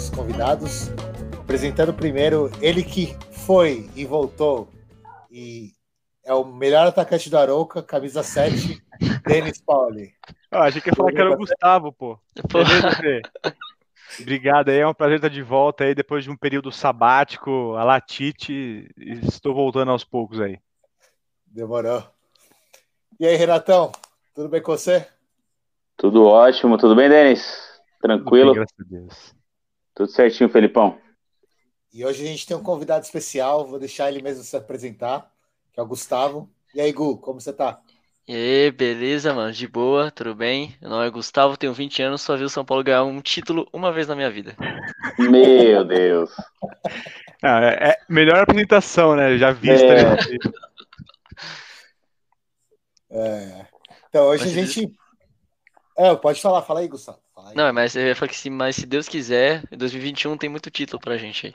nossos convidados. Apresentando primeiro ele que foi e voltou e é o melhor atacante do Arouca, camisa 7, Denis Pauli. Ah, achei que ia falar que era o Gustavo, pô. Beleza, Obrigado aí, é um prazer estar de volta aí depois de um período sabático, a Latite, estou voltando aos poucos aí. Demorou. E aí, Renatão, tudo bem com você? Tudo ótimo, tudo bem, Denis? Tranquilo? Bem, graças a Deus. Tudo certinho, Felipão. E hoje a gente tem um convidado especial, vou deixar ele mesmo se apresentar, que é o Gustavo. E aí, Gu, como você tá? E aí, beleza, mano? De boa, tudo bem? Meu nome é Gustavo, tenho 20 anos, só vi o São Paulo ganhar um título uma vez na minha vida. Meu Deus. Ah, é, é melhor apresentação, né? Já vista. É. Né? É. Então, hoje mas a gente. É, pode falar, fala aí, Gustavo. Aí. Não, mas eu ia falar que se, mas se Deus quiser, em 2021 tem muito título pra gente aí.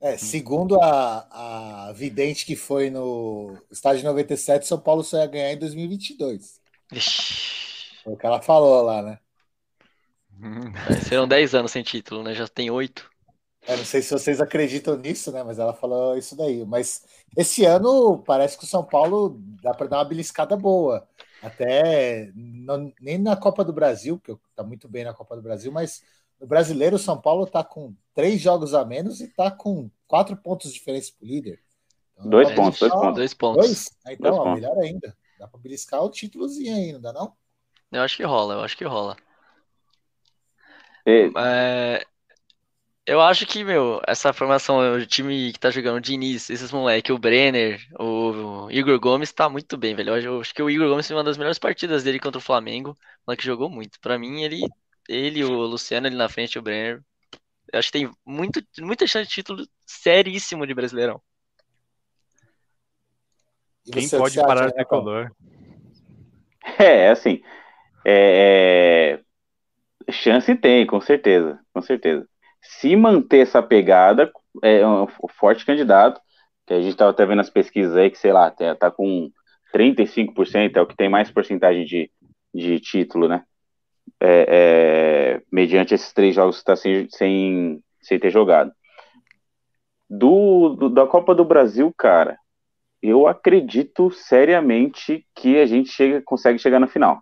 É, segundo a, a vidente que foi no estádio 97, São Paulo só ia ganhar em 2022. Ixi. Foi o que ela falou lá, né? serão 10 anos sem título, né? Já tem 8. É, não sei se vocês acreditam nisso, né? Mas ela falou isso daí. Mas esse ano parece que o São Paulo dá para dar uma beliscada boa. Até não, nem na Copa do Brasil, que está muito bem na Copa do Brasil, mas no brasileiro, o São Paulo está com três jogos a menos e está com quatro pontos de diferença para o líder. Então, dois, pontos, dois pontos, dois pontos. Dois? Ah, então, dois ó, pontos. melhor ainda. Dá para beliscar o títulozinho aí, não dá não? Eu acho que rola, eu acho que rola. E... É, eu acho que, meu, essa formação, o time que tá jogando, o Diniz, esses moleques, o Brenner, o Igor Gomes, tá muito bem, velho. Eu acho que o Igor Gomes foi uma das melhores partidas dele contra o Flamengo. O moleque jogou muito. Pra mim, ele ele, o Luciano ali na frente, o Brenner. Eu acho que tem muito, muita chance de título seríssimo de Brasileirão. Quem pode parar o tricolor? É, assim. É, é, chance tem, com certeza. Com certeza. Se manter essa pegada, é um forte candidato. Que a gente estava até vendo as pesquisas aí, que sei lá, tá, tá com 35%, é o que tem mais porcentagem de, de título, né? é, é, mediante esses três jogos que está sem, sem, sem ter jogado. Do, do, da Copa do Brasil, cara, eu acredito seriamente que a gente chega, consegue chegar na final.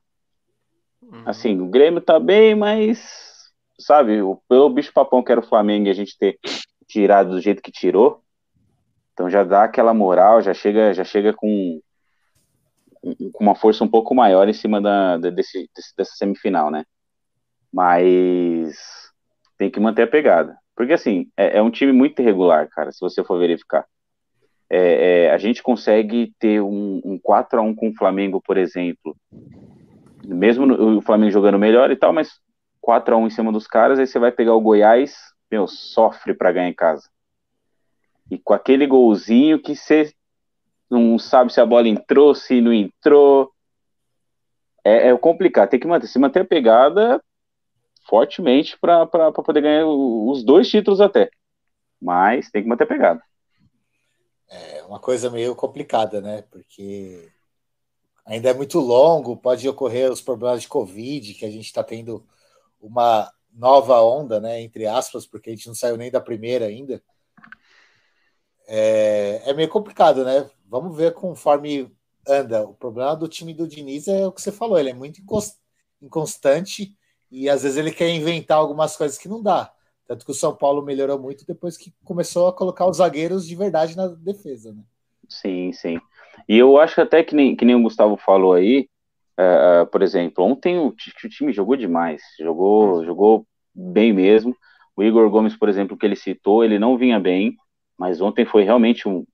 Uhum. Assim, o Grêmio tá bem, mas, sabe, o, pelo bicho papão que era o Flamengo e a gente ter tirado do jeito que tirou, então já dá aquela moral, já chega, já chega com com uma força um pouco maior em cima da, desse, dessa semifinal, né? Mas tem que manter a pegada. Porque, assim, é, é um time muito irregular, cara, se você for verificar. É, é, a gente consegue ter um, um 4 a 1 com o Flamengo, por exemplo, mesmo no, o Flamengo jogando melhor e tal, mas 4 a 1 em cima dos caras, aí você vai pegar o Goiás, meu, sofre para ganhar em casa. E com aquele golzinho que você não sabe se a bola entrou, se não entrou. É, é complicado, tem que manter, se manter a pegada fortemente para poder ganhar os dois títulos até. Mas tem que manter a pegada. É uma coisa meio complicada, né? Porque ainda é muito longo, pode ocorrer os problemas de Covid, que a gente está tendo uma nova onda, né? Entre aspas, porque a gente não saiu nem da primeira ainda. É, é meio complicado, né? Vamos ver conforme anda. O problema do time do Diniz é o que você falou, ele é muito inconstante e às vezes ele quer inventar algumas coisas que não dá. Tanto que o São Paulo melhorou muito depois que começou a colocar os zagueiros de verdade na defesa, né? Sim, sim. E eu acho até que nem, que nem o Gustavo falou aí, uh, por exemplo, ontem o, o, time jogou demais, jogou, jogou bem mesmo. O Igor Gomes, por exemplo, que ele citou, ele não vinha bem, mas ontem foi realmente um,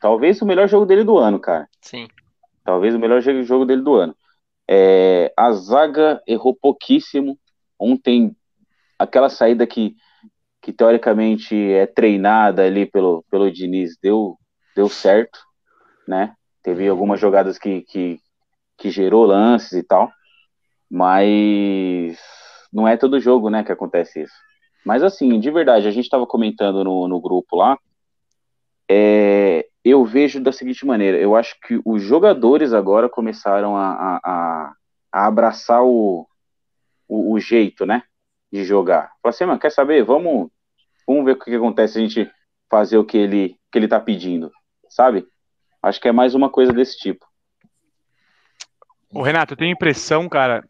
talvez o melhor jogo dele do ano, cara. Sim. Talvez o melhor jogo dele do ano. É, a zaga errou pouquíssimo. Ontem, aquela saída que, que teoricamente é treinada ali pelo, pelo Diniz deu, deu certo, né? Teve algumas jogadas que, que, que gerou lances e tal, mas não é todo jogo, né, que acontece isso. Mas assim, de verdade, a gente estava comentando no, no grupo lá, é, eu vejo da seguinte maneira, eu acho que os jogadores agora começaram a, a, a abraçar o, o, o, jeito, né, de jogar. Fala assim, mano, quer saber? Vamos, vamos ver o que, que acontece se a gente fazer o que ele, que ele tá pedindo, sabe? Acho que é mais uma coisa desse tipo. O Renato, eu tenho a impressão, cara,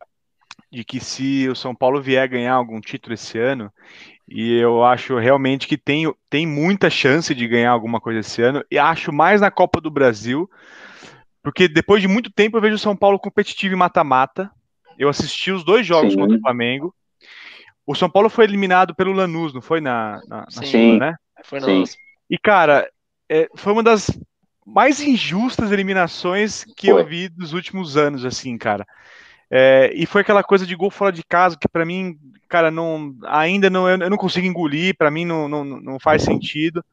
de que se o São Paulo vier ganhar algum título esse ano, e eu acho realmente que tem, tem muita chance de ganhar alguma coisa esse ano, e acho mais na Copa do Brasil, porque depois de muito tempo eu vejo o São Paulo competitivo em mata-mata. Eu assisti os dois jogos Sim. contra o Flamengo. O São Paulo foi eliminado pelo Lanús, não foi na, na, na Sim. né? Foi na Sim. E, cara, é, foi uma das mais injustas eliminações que foi. eu vi dos últimos anos, assim, cara. É, e foi aquela coisa de gol fora de casa que para mim, cara, não, ainda não, eu não consigo engolir, para mim não, não, não faz sentido.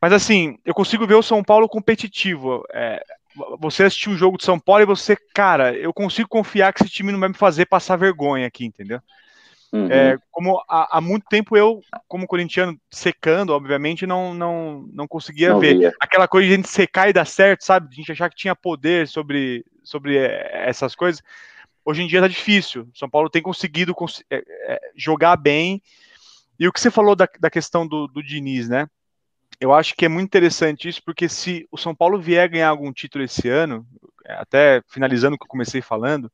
Mas assim, eu consigo ver o São Paulo competitivo. É, você assistiu o jogo de São Paulo e você, cara, eu consigo confiar que esse time não vai me fazer passar vergonha aqui, entendeu? Uhum. É, como há, há, muito tempo eu, como corintiano, secando, obviamente, não, não, não conseguia não ver. Via. Aquela coisa de a gente secar e dar certo, sabe? De a gente achar que tinha poder sobre, sobre é, essas coisas. Hoje em dia tá difícil. São Paulo tem conseguido cons é, é, jogar bem. E o que você falou da, da questão do, do Diniz, né? Eu acho que é muito interessante isso, porque se o São Paulo vier ganhar algum título esse ano, é, até finalizando o que eu comecei falando,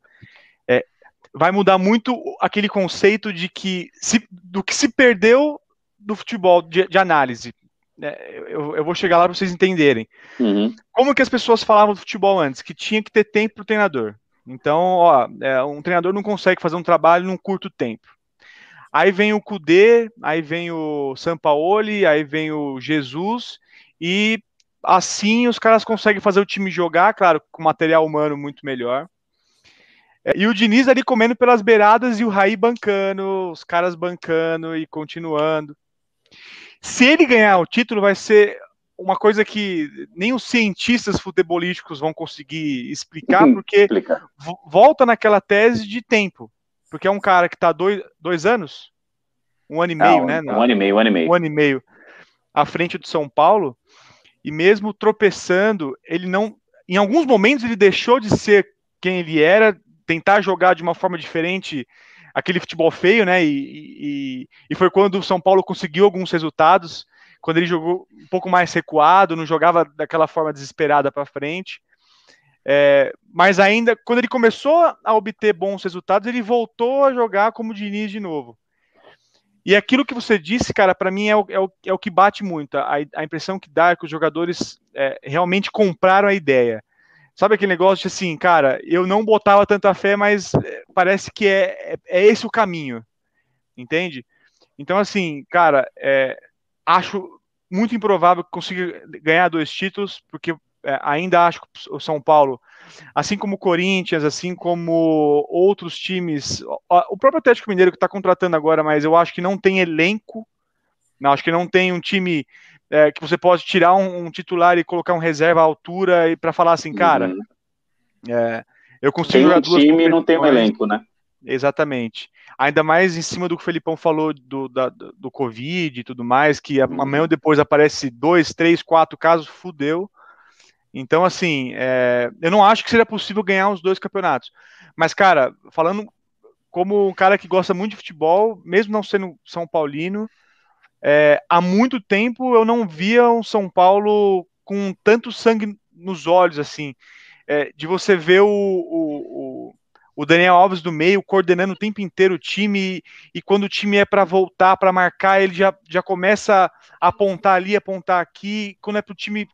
vai mudar muito aquele conceito de que se, do que se perdeu do futebol de, de análise. É, eu, eu, vou chegar lá para vocês entenderem. Uhum. Como que as pessoas falavam do futebol antes? Que tinha que ter tempo para o treinador. Então, ó, é, um treinador não consegue fazer um trabalho num curto tempo. Aí vem o Kudê, aí vem o Sampaoli, aí vem o Jesus, e assim os caras conseguem fazer o time jogar, claro, com material humano muito melhor. É, e o Diniz ali comendo pelas beiradas e o Raí bancando, os caras bancando e continuando. Se ele ganhar o título, vai ser uma coisa que nem os cientistas futebolísticos vão conseguir explicar, porque volta naquela tese de tempo. Porque é um cara que está dois, dois anos, um ano e meio, um, né? Um ano e meio, um ano e meio. Um ano e meio à frente do São Paulo, e mesmo tropeçando, ele não. Em alguns momentos ele deixou de ser quem ele era, tentar jogar de uma forma diferente aquele futebol feio, né? E, e, e, foi quando o São Paulo conseguiu alguns resultados, quando ele jogou um pouco mais recuado, não jogava daquela forma desesperada para frente. É, mas ainda, quando ele começou a obter bons resultados, ele voltou a jogar como Diniz de novo. E aquilo que você disse, cara, para mim é o, é, o, é o que bate muito. A, a impressão que dá é que os jogadores é, realmente compraram a ideia. Sabe aquele negócio de assim, cara, eu não botava tanta fé, mas eh, parece que é, é, é esse o caminho, entende? Então, assim, cara, é, acho muito improvável que consiga ganhar dois títulos, porque é, ainda acho que o São Paulo, assim como o Corinthians, assim como outros times, o próprio Atlético Mineiro que está contratando agora, mas eu acho que não tem elenco, não, acho que não tem um time é, que você pode tirar um, um, titular e colocar um reserva à altura e para falar assim, cara, uhum. é, eu consigo tem jogar um duas time não tem um elenco, né? Exatamente. Ainda mais em cima do que o Felipão falou do, da, do Covid e tudo mais, que amanhã ou depois aparece dois, três, quatro casos, fudeu. Então, assim, é, eu não acho que seria possível ganhar os dois campeonatos. Mas, cara, falando como um cara que gosta muito de futebol, mesmo não sendo São Paulino, é, há muito tempo eu não via um São Paulo com tanto sangue nos olhos, assim, é, de você ver o, o, o, Daniel Alves do meio coordenando o tempo inteiro o time, e, quando o time é para voltar, para marcar, ele já, já começa a apontar ali, apontar aqui, quando é para o time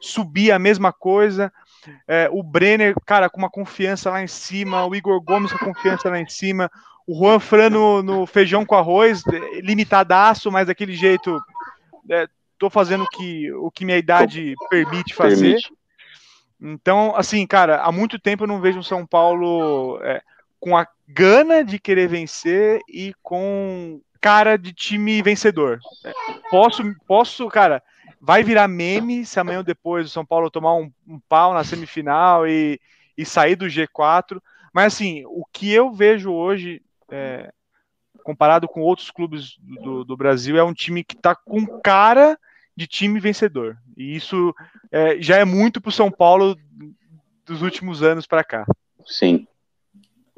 subir a mesma coisa. É, o Brenner, cara, com uma confiança lá em cima, o Igor Gomes com confiança lá em cima, o Juan Fran no, no, feijão com arroz, limitadaço, mas daquele jeito. É, tô fazendo o que, o que minha idade permite fazer. Permite. Então, assim, cara, há muito tempo eu não vejo o São Paulo é, com a gana de querer vencer e com cara de time vencedor. É, posso, posso, cara, vai virar meme se amanhã ou depois o São Paulo tomar um, um pau na semifinal e, e sair do G4. Mas assim, o que eu vejo hoje é, comparado com outros clubes do, do Brasil, é um time que está com cara de time vencedor. E isso é, já é muito para o São Paulo dos últimos anos para cá. Sim.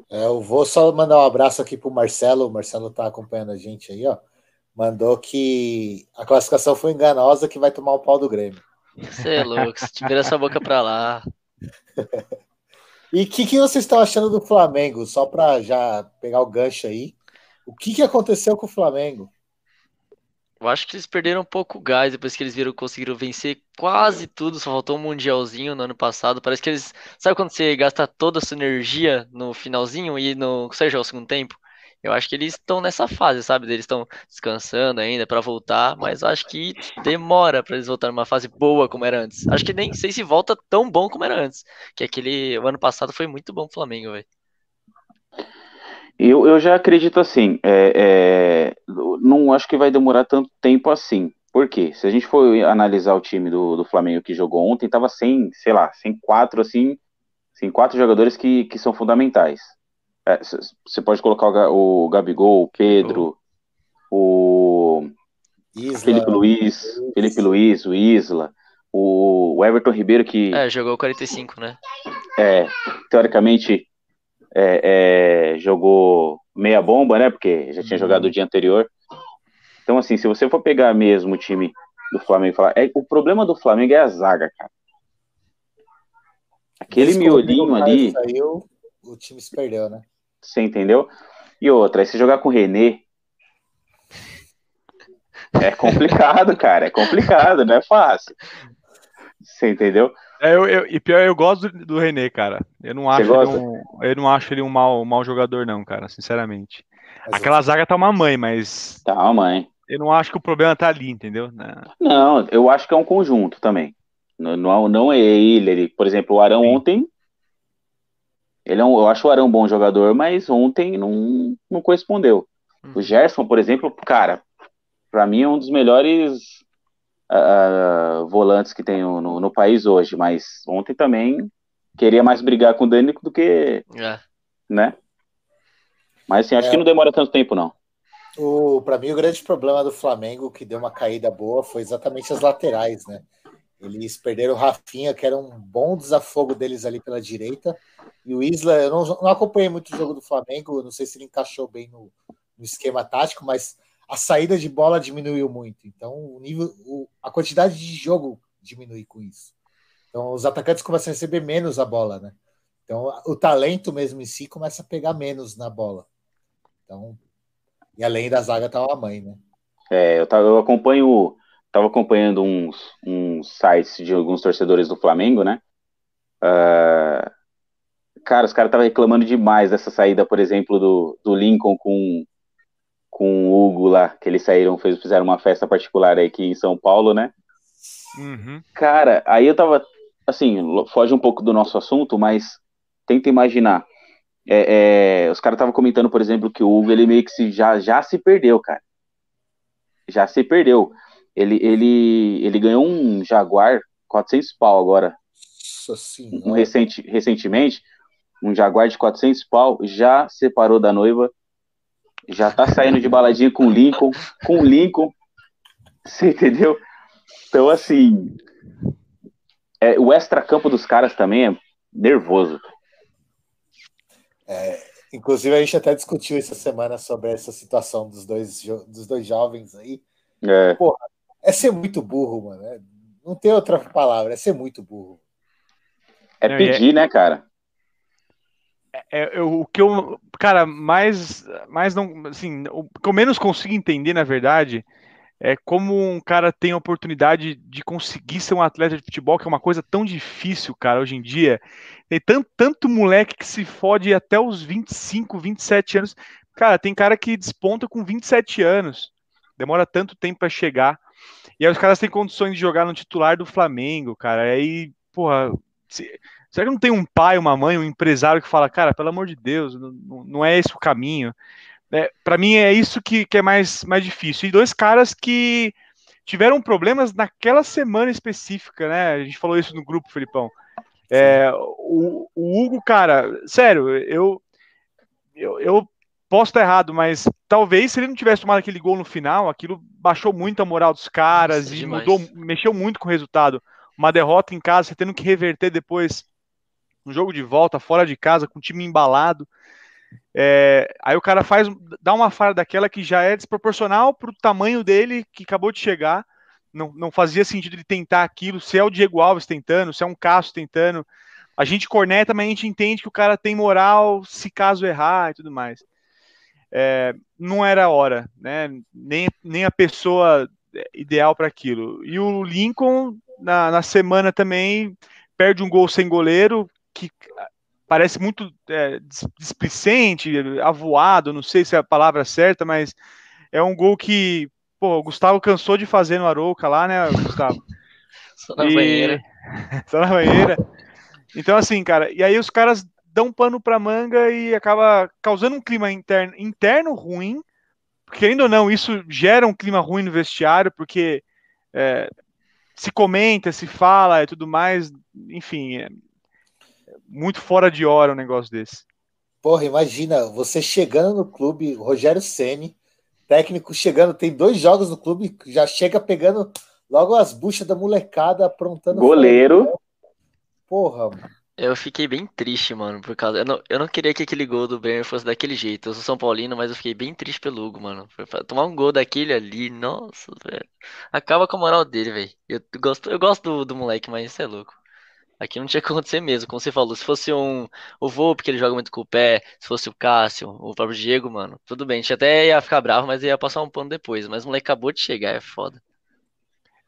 É, eu vou só mandar um abraço aqui para o Marcelo. O Marcelo está acompanhando a gente aí, ó. Mandou que a classificação foi enganosa, que vai tomar o pau do Grêmio. Você é louco, se tiver essa boca para lá. e o que, que vocês estão achando do Flamengo? Só para já pegar o gancho aí. O que, que aconteceu com o Flamengo? Eu acho que eles perderam um pouco o gás depois que eles viram conseguiram vencer quase tudo, só faltou um mundialzinho no ano passado. Parece que eles. Sabe quando você gasta toda a sua energia no finalzinho e não consegue jogar o segundo tempo? Eu acho que eles estão nessa fase, sabe? Eles estão descansando ainda para voltar, mas acho que demora para eles voltarem numa fase boa como era antes. Acho que nem sei se volta tão bom como era antes. Que aquele o ano passado foi muito bom o Flamengo, velho. Eu, eu já acredito assim, é, é, não acho que vai demorar tanto tempo assim. Por quê? Se a gente for analisar o time do, do Flamengo que jogou ontem, tava sem, sei lá, sem quatro, assim, sem quatro jogadores que, que são fundamentais. Você é, pode colocar o, o Gabigol, o Pedro, o Isla, Felipe Luiz, Felipe Luiz, o Isla, o Everton Ribeiro que. É, jogou 45, né? É, teoricamente é, é, jogou meia bomba, né? Porque já tinha jogado o dia anterior. Então, assim, se você for pegar mesmo o time do Flamengo e falar. É, o problema do Flamengo é a zaga, cara. Aquele Esse miolinho ali. Saiu, o time se perdeu, né? Você entendeu? E outra, aí se jogar com o René. É complicado, cara. É complicado, não é fácil. Você entendeu? É, eu, eu, e pior, eu gosto do, do René, cara. Eu não acho ele um, eu não acho ele um mau, um mau jogador, não, cara, sinceramente. Mas Aquela eu... zaga tá uma mãe, mas. Tá uma mãe. Eu não acho que o problema tá ali, entendeu? Não, eu acho que é um conjunto também. Não, não, não é ele, ele. Por exemplo, o Arão Sim. ontem. Ele é um, eu acho o Arão um bom jogador, mas ontem não, não correspondeu. O uhum. Gerson, por exemplo, cara, para mim é um dos melhores uh, volantes que tem no, no, país hoje, mas ontem também queria mais brigar com o Dani do que. É. Né? Mas assim, acho é. que não demora tanto tempo, não. O, para mim, o grande problema do Flamengo, que deu uma caída boa, foi exatamente as laterais, né? Eles perderam o Rafinha, que era um bom desafogo deles ali pela direita. E o Isla, eu não, não acompanhei muito o jogo do Flamengo, não sei se ele encaixou bem no, no esquema tático, mas a saída de bola diminuiu muito. Então, o nível, o, a quantidade de jogo diminui com isso. Então, os atacantes começam a receber menos a bola, né? Então, o talento mesmo em si começa a pegar menos na bola. Então, e além da zaga tá a mãe, né? É, eu, tava, eu acompanho, tava acompanhando uns, uns sites de alguns torcedores do Flamengo, né? Uh, cara, os caras estavam reclamando demais dessa saída, por exemplo, do, do Lincoln com com o Hugo lá, que eles saíram, fez, fizeram uma festa particular aqui em São Paulo, né? Uhum. Cara, aí eu tava, assim, foge um pouco do nosso assunto, mas tenta imaginar. É, é, os caras estavam comentando, por exemplo, que o Hugo, ele meio que se, já, já se perdeu, cara. Já se perdeu. Ele, ele, ele ganhou um Jaguar 400 pau agora. Um recente, recentemente, um Jaguar de 400 pau, já separou da noiva, já tá saindo de baladinha com o Lincoln, com o Lincoln, você entendeu? Então, assim, é, o extra-campo dos caras também é nervoso. É, inclusive, a gente até discutiu essa semana sobre essa situação dos dois, dos dois jovens aí. É. Porra, é ser muito burro, mano. É, não tem outra palavra, é ser muito burro. É pedir, né, cara? É, é, o que eu, cara, mais, mais não, assim, o que eu menos consigo entender, na verdade, é como um cara tem a oportunidade de conseguir ser um atleta de futebol, que é uma coisa tão difícil, cara, hoje em dia. Tem tanto, tanto moleque que se fode até os 25, 27 anos. Cara, tem cara que desponta com 27 anos. Demora tanto tempo para chegar. E aí os caras têm condições de jogar no titular do Flamengo, cara. Aí, porra, se, Será que não tem um pai, uma mãe, um empresário que fala, cara, pelo amor de Deus, não, não é esse o caminho? É, para mim é isso que, que é mais, mais difícil. E dois caras que tiveram problemas naquela semana específica, né? A gente falou isso no grupo, Felipão. É, o, o, Hugo, cara, sério, eu, eu, eu posso estar errado, mas talvez se ele não tivesse tomado aquele gol no final, aquilo baixou muito a moral dos caras Nossa, e demais. mudou, mexeu muito com o resultado. Uma derrota em casa, você tendo que reverter depois um jogo de volta, fora de casa, com o time embalado. É, aí o cara faz, dá uma falha daquela que já é desproporcional para o tamanho dele, que acabou de chegar. Não, não fazia sentido ele tentar aquilo. Se é o Diego Alves tentando, se é um Cássio tentando. A gente corneta, mas a gente entende que o cara tem moral se caso errar e tudo mais. É, não era a hora, né? Nem, nem a pessoa ideal para aquilo. E o Lincoln, na, na semana também, perde um gol sem goleiro, que parece muito é, displicente, avoado, não sei se é a palavra certa, mas é um gol que, pô, o Gustavo cansou de fazer no Arouca lá, né, Gustavo? Só na e... banheira. Só na banheira. Então, assim, cara, e aí os caras dão pano pra manga e acaba causando um clima interno, interno ruim, porque, querendo ou não, isso gera um clima ruim no vestiário, porque é, se comenta, se fala e tudo mais, enfim, é, muito fora de hora um negócio desse. Porra, imagina, você chegando no clube, Rogério Ceni, técnico chegando, tem dois jogos no clube, já chega pegando logo as buchas da molecada, aprontando. Goleiro. Porra. Eu fiquei bem triste, mano, por causa. Eu não, eu não queria que aquele gol do Bremer fosse daquele jeito. Eu sou São Paulino, mas eu fiquei bem triste pelo Hugo, mano. Tomar um gol daquele ali, nossa, velho. Acaba com a moral dele, velho. Eu gosto, eu gosto do, do moleque, mas isso é louco. Aqui não tinha que acontecer mesmo, como você falou. Se fosse um o Volpe, que ele joga muito com o pé, se fosse o Cássio, o próprio Diego, mano, tudo bem. A gente até ia ficar bravo, mas ia passar um pano depois. Mas o moleque acabou de chegar, é foda.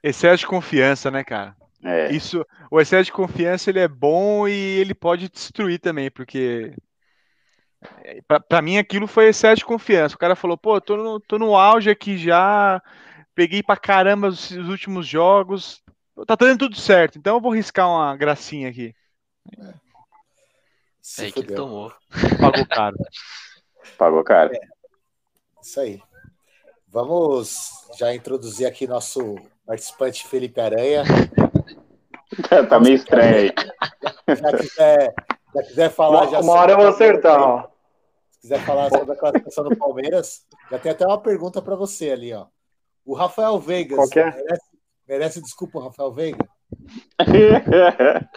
Excesso de confiança, né, cara? É. Isso, o excesso de confiança ele é bom e ele pode destruir também, porque é, para mim aquilo foi excesso de confiança. O cara falou, pô, tô no, tô no auge aqui já, peguei pra caramba os, os últimos jogos, Tá dando tudo certo, então eu vou riscar uma gracinha aqui. É. Aí que tomou. Pagou caro. Pagou caro. É. Isso aí. Vamos já introduzir aqui nosso participante Felipe Aranha. Tá meio estranho aí. Já quiser, já quiser falar. Uma, já uma hora eu vou acertar, ó. Se quiser falar sobre a classificação do Palmeiras, já tem até uma pergunta para você ali, ó. O Rafael Vegas Qual é? merece, Merece desculpa, Rafael Veiga?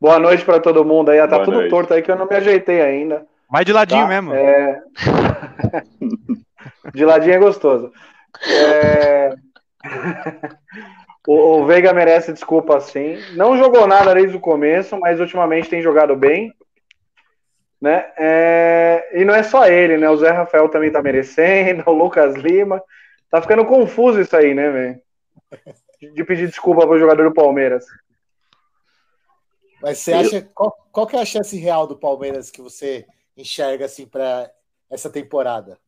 Boa noite para todo mundo aí. Tá Boa tudo noite. torto aí que eu não me ajeitei ainda. Vai de ladinho tá? mesmo. É... de ladinho é gostoso. É... o, o Veiga merece desculpa sim. Não jogou nada desde o começo, mas ultimamente tem jogado bem. Né? É... E não é só ele, né? O Zé Rafael também tá merecendo, o Lucas Lima. Tá ficando confuso isso aí, né, velho? De pedir desculpa pro jogador do Palmeiras. Mas você acha. Qual, qual que é a chance real do Palmeiras que você enxerga assim para essa temporada?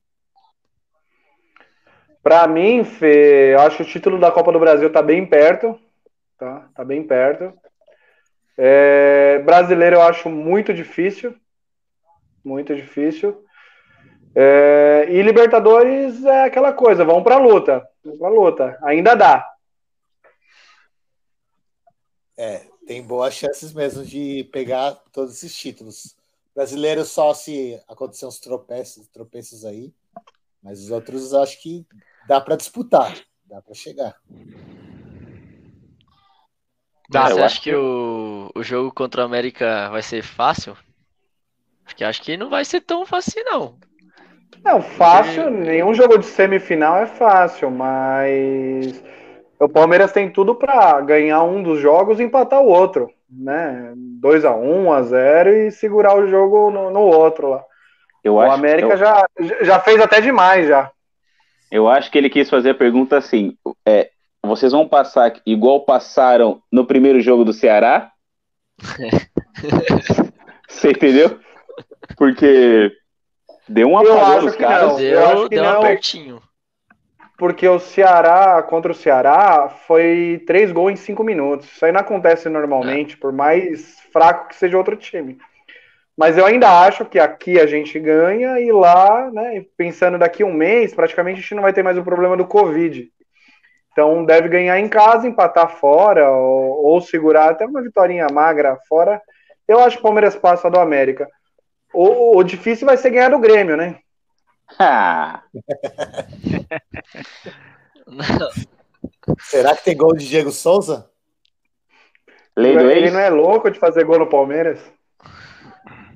Para mim, Fê, eu acho que o título da Copa do Brasil tá bem perto. Tá, tá bem perto. É, brasileiro eu acho muito difícil. Muito difícil. É, e Libertadores é aquela coisa, vão para luta, para luta, ainda dá. É, tem boas chances mesmo de pegar todos esses títulos. Brasileiro só se acontecer uns tropeços, tropeços aí, mas os outros acho que dá para disputar, dá para chegar. Dá, você acha que, que o, o jogo contra o América vai ser fácil? Porque acho que não vai ser tão fácil, não. Não, fácil, nenhum jogo de semifinal é fácil, mas o Palmeiras tem tudo para ganhar um dos jogos e empatar o outro, né? 2 a 1 1 a 0 e segurar o jogo no, no outro lá. Eu o acho, América eu... já, já fez até demais já. Eu acho que ele quis fazer a pergunta assim: é, vocês vão passar igual passaram no primeiro jogo do Ceará? Você entendeu? Porque Deu um apagão nos caras. Deu, deu não, pertinho. Porque o Ceará, contra o Ceará, foi três gols em cinco minutos. Isso aí não acontece normalmente, é. por mais fraco que seja outro time. Mas eu ainda acho que aqui a gente ganha e lá, né, pensando daqui a um mês, praticamente a gente não vai ter mais o problema do Covid. Então deve ganhar em casa, empatar fora, ou, ou segurar até uma vitória magra fora. Eu acho que o Palmeiras passa do América. O, o difícil vai ser ganhar do Grêmio, né? Ah, Será que tem gol de Diego Souza? lei do Ele ex? não é louco de fazer gol no Palmeiras?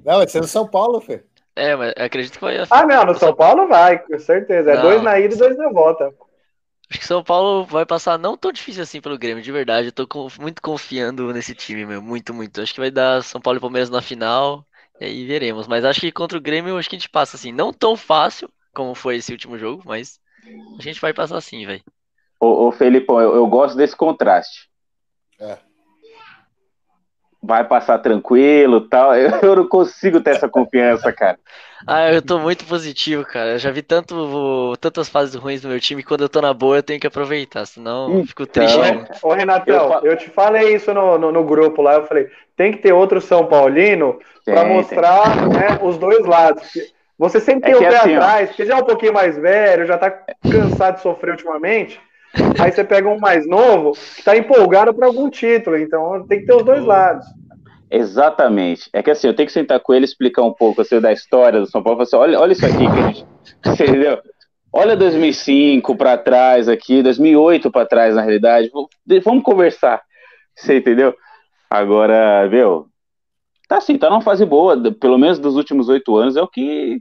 Não, vai ser no São Paulo, Fê. É, mas acredito que vai. Ah, não, no São Paulo vai, com certeza. É Não. dois na ida e dois na volta. Acho que São Paulo vai passar não tão difícil assim pelo Grêmio, de verdade. Eu tô com- muito confiando nesse time, meu. Muito, muito. Acho que vai dar São Paulo e Palmeiras na final. E aí veremos. Mas acho que contra o Grêmio, acho que a gente passa assim. Não tão fácil como foi esse último jogo, mas a gente vai passar sim, velho. Ô, ô Felipão, eu, eu gosto desse contraste. É. Vai passar tranquilo tal. Eu, eu não consigo ter essa confiança, cara. Ah, eu tô muito positivo, cara. Eu já vi tanto, tantas fases ruins do meu time. Quando eu tô na boa, eu tenho que aproveitar. Senão eu fico triste. Então, né? Ô, Renatão, Eu eu, te falei isso no, no, no grupo lá. Eu falei, tem que ter outro São Paulino para mostrar né, os dois lados. Você sempre É tem o pé assim, ó. atrás, porque já é um pouquinho mais velho, já tá cansado de sofrer ultimamente. Aí você pega um mais novo, que tá empolgado para algum título. Então tem que ter os dois lados. Exatamente. É que assim, eu tenho que sentar com ele e explicar um pouco assim, da história do São Paulo. Assim, olha, olha isso aqui que a gente. Entendeu? Olha 2005 para trás aqui, 2008 para trás na realidade. Vamos conversar. Você entendeu? Agora, meu, tá assim, tá numa fase boa, pelo menos dos últimos oito anos, é o que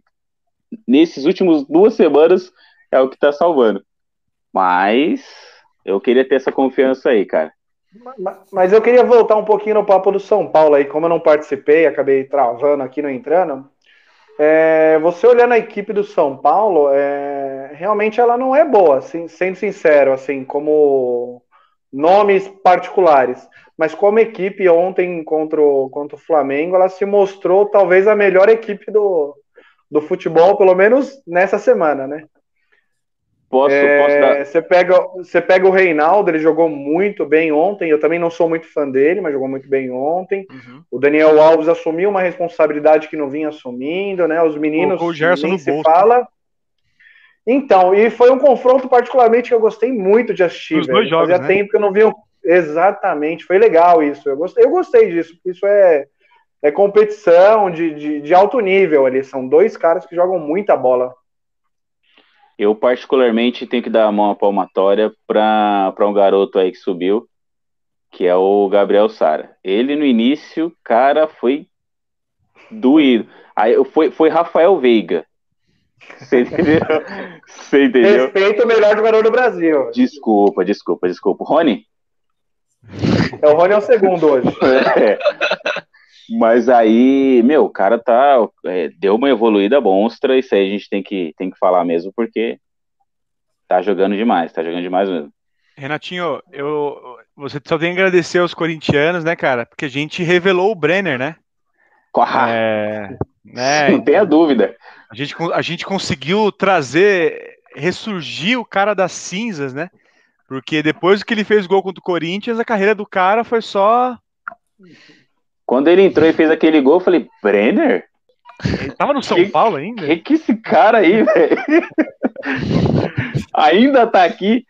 nesses últimos duas semanas é o que tá salvando. Mas eu queria ter essa confiança aí, cara. Ma- Mas eu queria voltar um pouquinho no papo do São Paulo aí, como eu não participei, acabei travando aqui, não entrando. É, você olhando a equipe do São Paulo, é, realmente ela não é boa, assim, sendo sincero, assim, como nomes particulares. Mas como equipe ontem contra o, contra o Flamengo, ela se mostrou talvez a melhor equipe do, do futebol, pelo menos nessa semana, né? Posso, posso É, dar. você, pega, você pega o Reinaldo, ele jogou muito bem ontem. Eu também não sou muito fã dele, mas jogou muito bem ontem. Uhum. O Daniel Alves assumiu uma responsabilidade que não vinha assumindo, né? Os meninos o Gerson nem no se bolso. fala. Então, e foi um confronto particularmente que eu gostei muito de assistir. Os dois jogos, Fazia né? tempo que eu não vi um... exatamente. Foi legal isso. Eu gostei, eu gostei disso. porque Isso é, é competição de, de, de alto nível ali. São dois caras que jogam muita bola. Eu, particularmente, tenho que dar a mão à palmatória para um garoto aí que subiu, que é o Gabriel Sara. Ele, no início, cara, foi doído. Aí foi, foi Rafael Veiga. Você entendeu? Você entendeu? Respeito o melhor jogador do Brasil. Desculpa, desculpa, desculpa. Rony? É o Rony é o segundo hoje. É. Mas aí, meu, o cara tá. é, deu uma evoluída monstra. Isso aí a gente tem que, tem que falar mesmo, porque tá jogando demais, tá jogando demais mesmo. Renatinho, eu, você só tem que agradecer aos corintianos, né, cara? Porque a gente revelou o Brenner, né? Corra! É, né? Não tenha dúvida. A gente, a gente conseguiu trazer, ressurgir o cara das cinzas, né? Porque depois que ele fez gol contra o Corinthians, a carreira do cara foi só. Quando ele entrou e fez aquele gol, eu falei, Brenner? Ele tava no São Que- Paulo ainda? Que que esse cara aí, velho? Ainda tá aqui.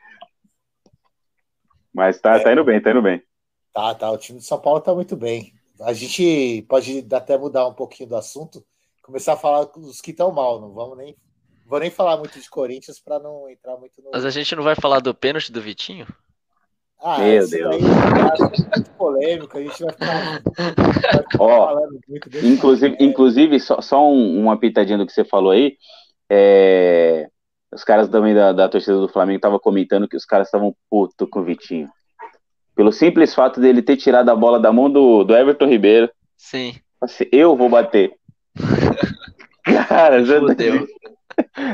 Mas tá, tá indo bem, tá indo bem. Tá, tá. O time de São Paulo tá muito bem. A gente pode até mudar um pouquinho do assunto, começar a falar dos que estão mal. Não vamos nem. Vou nem falar muito de Corinthians para não entrar muito no. Mas a gente não vai falar do pênalti do Vitinho? Ah, Meu esse Deus. daí é polêmico. A gente vai ficar, vai ficar Ó, falando muito desse. Inclusive, É, inclusive só, só um- uma pitadinha do que você falou aí. é, Os caras também da, da torcida do Flamengo estavam comentando que os caras estavam puto com o Vitinho. Pelo simples fato dele ter tirado a bola da mão do, do Everton Ribeiro. Sim. Assim, eu vou bater. Cara, já não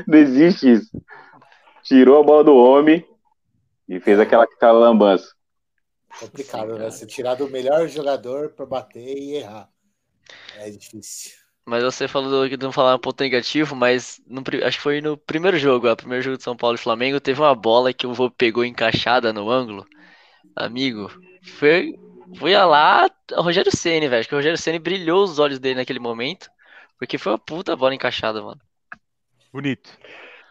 não existe isso. Tirou a bola do homem e fez aquela, aquela lambança. complicado, Sim, né? Você tirar do melhor jogador para bater e errar. É difícil. Mas você falou que não falar um ponto negativo, mas no pri- acho que foi no primeiro jogo, o primeiro jogo de São Paulo e Flamengo, teve uma bola que o vô pegou encaixada no ângulo. Amigo, foi, foi lá o Rogério Ceni, velho. Acho que o Rogério Ceni brilhou os olhos dele naquele momento, porque foi uma puta bola encaixada, mano. Bonito.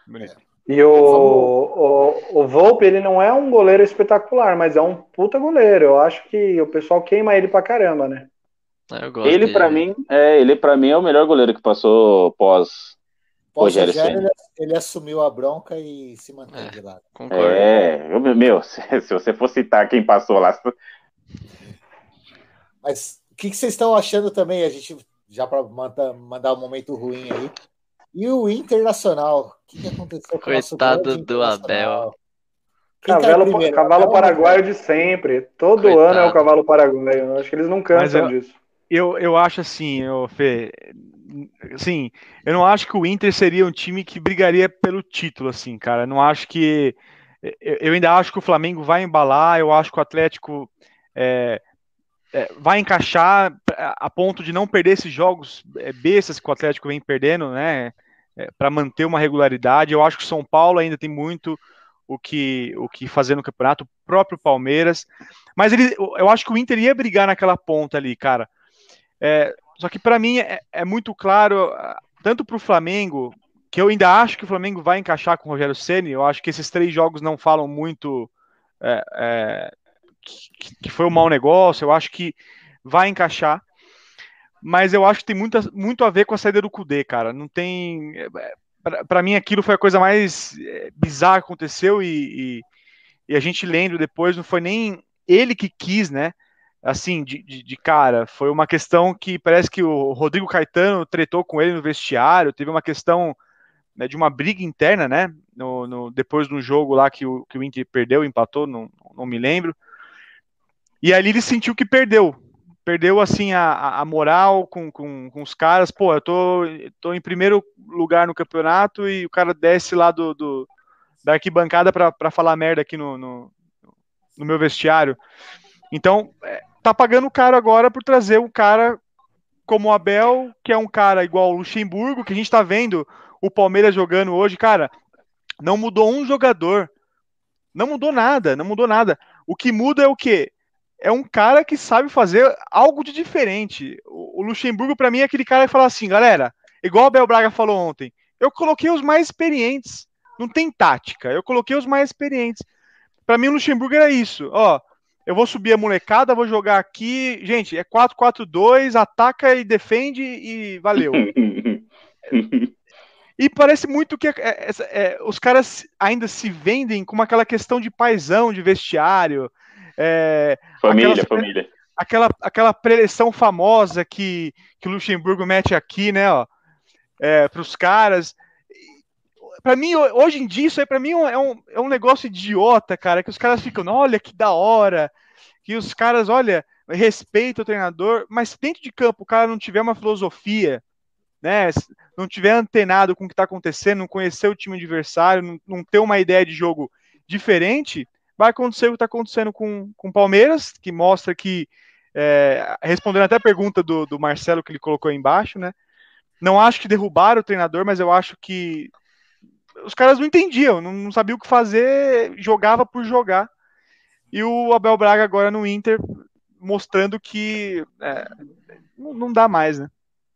Bonito. E o, o, o Volpe, ele não é um goleiro espetacular, mas é um puta goleiro. Eu acho que o pessoal queima ele pra caramba, né? ele para mim, é, ele para mim é o melhor goleiro que passou pós Rogério ele, ele, assumiu a bronca e se manteve é, lá. Concordo. É, meu, se, se, você for citar quem passou lá. Mas o que, que vocês estão achando também? A gente já para mandar, mandar um momento ruim aí. E o Internacional? O que, que aconteceu com Coitado o do Abel. Cavalo, primeiro, cavalo paraguaio de sempre. Todo Coitado. ano é o cavalo paraguaio. Acho que eles não cansam eu, disso. Eu, eu acho assim, eu, Fê, assim, eu não acho que o Inter seria um time que brigaria pelo título, assim, cara. Eu não acho que. Eu ainda acho que o Flamengo vai embalar, eu acho que o Atlético é, é, vai encaixar a ponto de não perder esses jogos é, bestas que o Atlético vem perdendo, né? É, para manter uma regularidade. Eu acho que o São Paulo ainda tem muito o que, o que fazer no campeonato, o próprio Palmeiras. Mas ele, eu acho que o Inter ia brigar naquela ponta ali, cara. É, só que para mim é, é, muito claro, tanto para o Flamengo, que eu ainda acho que o Flamengo vai encaixar com o Rogério Ceni. Eu acho que esses três jogos não falam muito é, é, que, que, foi um mau negócio. Eu acho que vai encaixar. Mas eu acho que tem muita, muito a ver com a saída do Kudê, cara. Não tem. É, para mim, aquilo foi a coisa mais é, bizarra que aconteceu e, e, e a gente lendo depois, não foi nem ele que quis, né? assim, de, de, de, cara, foi uma questão que parece que o Rodrigo Caetano tretou com ele no vestiário, teve uma questão né, de uma briga interna, né, no, no, depois do jogo lá que o, que o Inter perdeu, empatou, não, não me lembro, e ali ele sentiu que perdeu, perdeu, assim, a, a moral com, com, com os caras, pô, eu tô, tô em primeiro lugar no campeonato e o cara desce lá do, do da arquibancada para falar merda aqui no, no, no meu vestiário, então, é, tá pagando caro agora por trazer um cara como o Abel, que é um cara igual o Luxemburgo, que a gente tá vendo o Palmeiras jogando hoje, cara, não mudou um jogador. Não mudou nada, não mudou nada. O que muda é o quê? É um cara que sabe fazer algo de diferente. O Luxemburgo, para mim, é aquele cara que fala assim, galera, igual o Abel Braga falou ontem, eu coloquei os mais experientes. Não tem tática, eu coloquei os mais experientes. Para mim, o Luxemburgo era isso. Ó, eu vou subir a molecada, vou jogar aqui. Gente, é 4-4-2, ataca e defende e valeu. e parece muito que é, é, é, os caras ainda se vendem como aquela questão de paisão, de vestiário. É, família, aquelas, família. Aquela, aquela preleção famosa que, que o Luxemburgo mete aqui, né, ó, é, para os caras para mim, hoje em dia, isso aí para mim é um, é um negócio idiota, cara, que os caras ficam, olha que da hora, que os caras, olha, respeita o treinador, mas se dentro de campo o cara não tiver uma filosofia, né, não tiver antenado com o que está acontecendo, não conhecer o time adversário, não, não, ter uma ideia de jogo diferente, vai acontecer o que está acontecendo com o Palmeiras, que mostra que, é, respondendo até a pergunta do, do Marcelo que ele colocou aí embaixo, né, não acho que derrubaram o treinador, mas eu acho que os caras não entendiam, não, não sabiam o que fazer, jogava por jogar. E o Abel Braga agora no Inter mostrando que é, não, não, dá mais, né?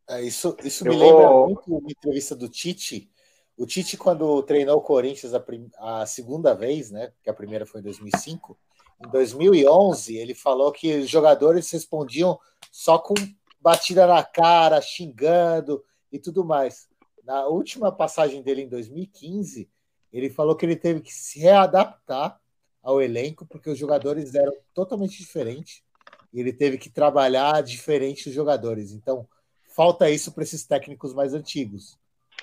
É, isso isso me lembra muito uma entrevista do Tite. O Tite, quando treinou o Corinthians a, prim, a, segunda vez, né? Que a primeira foi em 2005. Em 2011, ele falou que os jogadores respondiam só com batida na cara, xingando e tudo mais na última passagem dele em 2015, ele falou que ele teve que se readaptar ao elenco, porque os jogadores eram totalmente diferentes e ele teve que trabalhar diferente os jogadores. Então, falta isso para esses técnicos mais antigos.